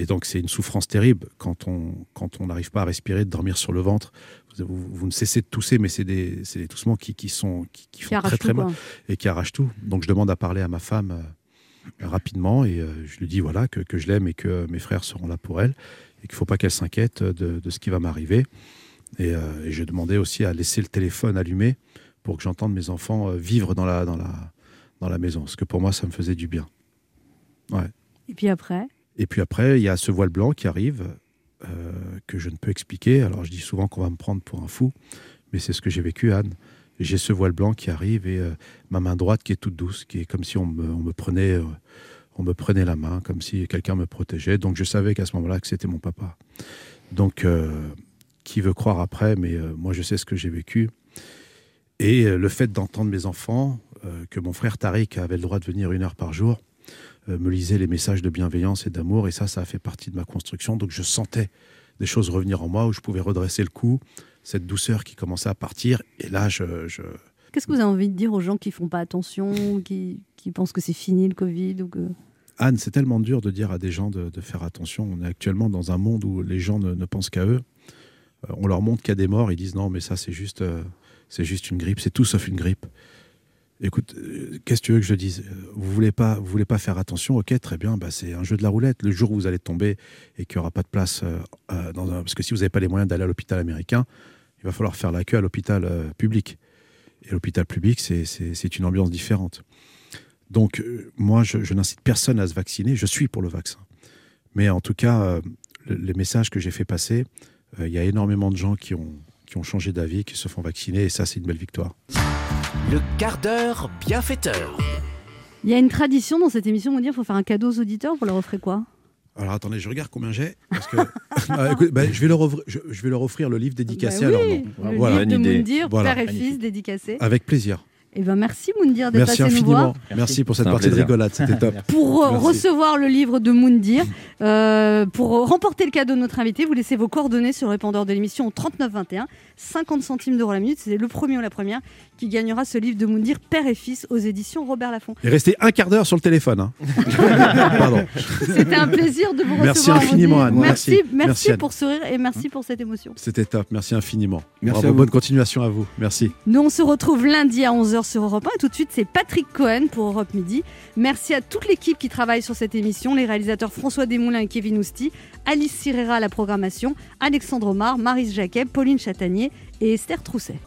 Et donc, c'est une souffrance terrible quand on quand on n'arrive pas à respirer, de dormir sur le ventre. Vous, vous- vous ne cessez de tousser, mais c'est des, des toussements qui, qui sont qui, qui font très très mal et qui arrachent tout. Donc, je demande à parler à ma femme euh, rapidement et euh, je lui dis voilà que, que je l'aime et que mes frères seront là pour elle et qu'il ne faut pas qu'elle s'inquiète de, de ce qui va m'arriver. Et, euh, et j'ai demandé aussi à laisser le téléphone allumé pour que j'entende mes enfants euh, vivre dans la, dans, la, dans la maison. Parce que pour moi, ça me faisait du bien. Ouais. Et puis après? Et puis après, il y a ce voile blanc qui arrive, euh, que je ne peux expliquer. Alors je dis souvent qu'on va me prendre pour un fou, mais c'est ce que j'ai vécu, Anne. J'ai ce voile blanc qui arrive et euh, ma main droite qui est toute douce, qui est comme si on me, prenait, euh, on me prenait la main, comme si quelqu'un me protégeait. Donc je savais qu'à ce moment-là que c'était mon papa. Donc qui veut croire après, mais moi je sais ce que j'ai vécu. Et le fait d'entendre mes enfants, que mon frère Tariq avait le droit de venir une heure par jour, me lisait les messages de bienveillance et d'amour, et ça, ça a fait partie de ma construction. Donc je sentais des choses revenir en moi où je pouvais redresser le cou, cette douceur qui commençait à partir. Et là, je, je- Qu'est-ce que vous avez envie de dire aux gens qui font pas attention, qui, qui pensent que c'est fini le Covid ou que... Anne, c'est tellement dur de dire à des gens de, de faire attention. On est actuellement dans un monde où les gens ne, ne pensent qu'à eux. Euh, on leur montre qu'il y a des morts, ils disent non, mais ça, c'est juste, euh, c'est juste une grippe, c'est tout sauf une grippe. Écoute, euh, qu'est-ce que tu veux que je dise? Vous voulez pas, vous voulez pas faire attention Ok, très bien. Bah, c'est un jeu de la roulette. Le jour où vous allez tomber et qu'il n'y aura pas de place, euh, euh, dans un- parce que si vous n'avez pas les moyens d'aller à l'hôpital américain, il va falloir faire la queue à l'hôpital public. Et l'hôpital public, c'est- une ambiance différente. Donc, moi, je, n'incite personne à se vacciner. Je suis pour le vaccin. Mais en tout cas, le- les messages que j'ai fait passer, il y a énormément de gens qui ont, qui ont changé d'avis, qui se font vacciner, et ça, c'est une belle victoire. Le quart d'heure bienfaiteur. Il y a une tradition dans cette émission, on dit il faut faire un cadeau aux auditeurs, vous leur offrez quoi? Alors attendez, je regarde combien j'ai. Parce que Ah, écoute, bah, je, vais leur offrir, je, je vais leur offrir le livre dédicacé Bah à leur oui, nom. le Voilà. livre de Moundir, Voilà. père et fils, dédicacé. Avec plaisir. Et ben merci Moundir d'être Merci passé nous voir. infiniment. Merci, pour cette partie de rigolade, c'était top. Pour euh, Merci. recevoir le livre de Moundir, euh, pour remporter le cadeau de notre invité, vous laissez vos coordonnées sur le répondeur de l'émission au 3921, 50 centimes d'euros la minute. C'est le premier ou la première qui gagnera ce livre de Moundir, Père et Fils, aux éditions Robert Laffont. Et restez un quart d'heure sur le téléphone. hein. Pardon. C'était un plaisir de vous recevoir. Merci infiniment. Anne. Merci, Merci. merci, Merci, Anne. pour ce rire et merci pour cette émotion. C'était top. Merci infiniment. Merci Bravo, à vous. bonne continuation à vous. Merci. Nous, on se retrouve lundi à 11h sur Europe 1. Et tout de suite, c'est Patrick Cohen pour Europe Midi. Merci à toute l'équipe qui travaille sur cette émission, les réalisateurs François Desmoulins et Kevin Ousti, Alice Sirera à la programmation, Alexandre Omar, Marise Jacquet, Pauline Chatanier et Esther Trousset.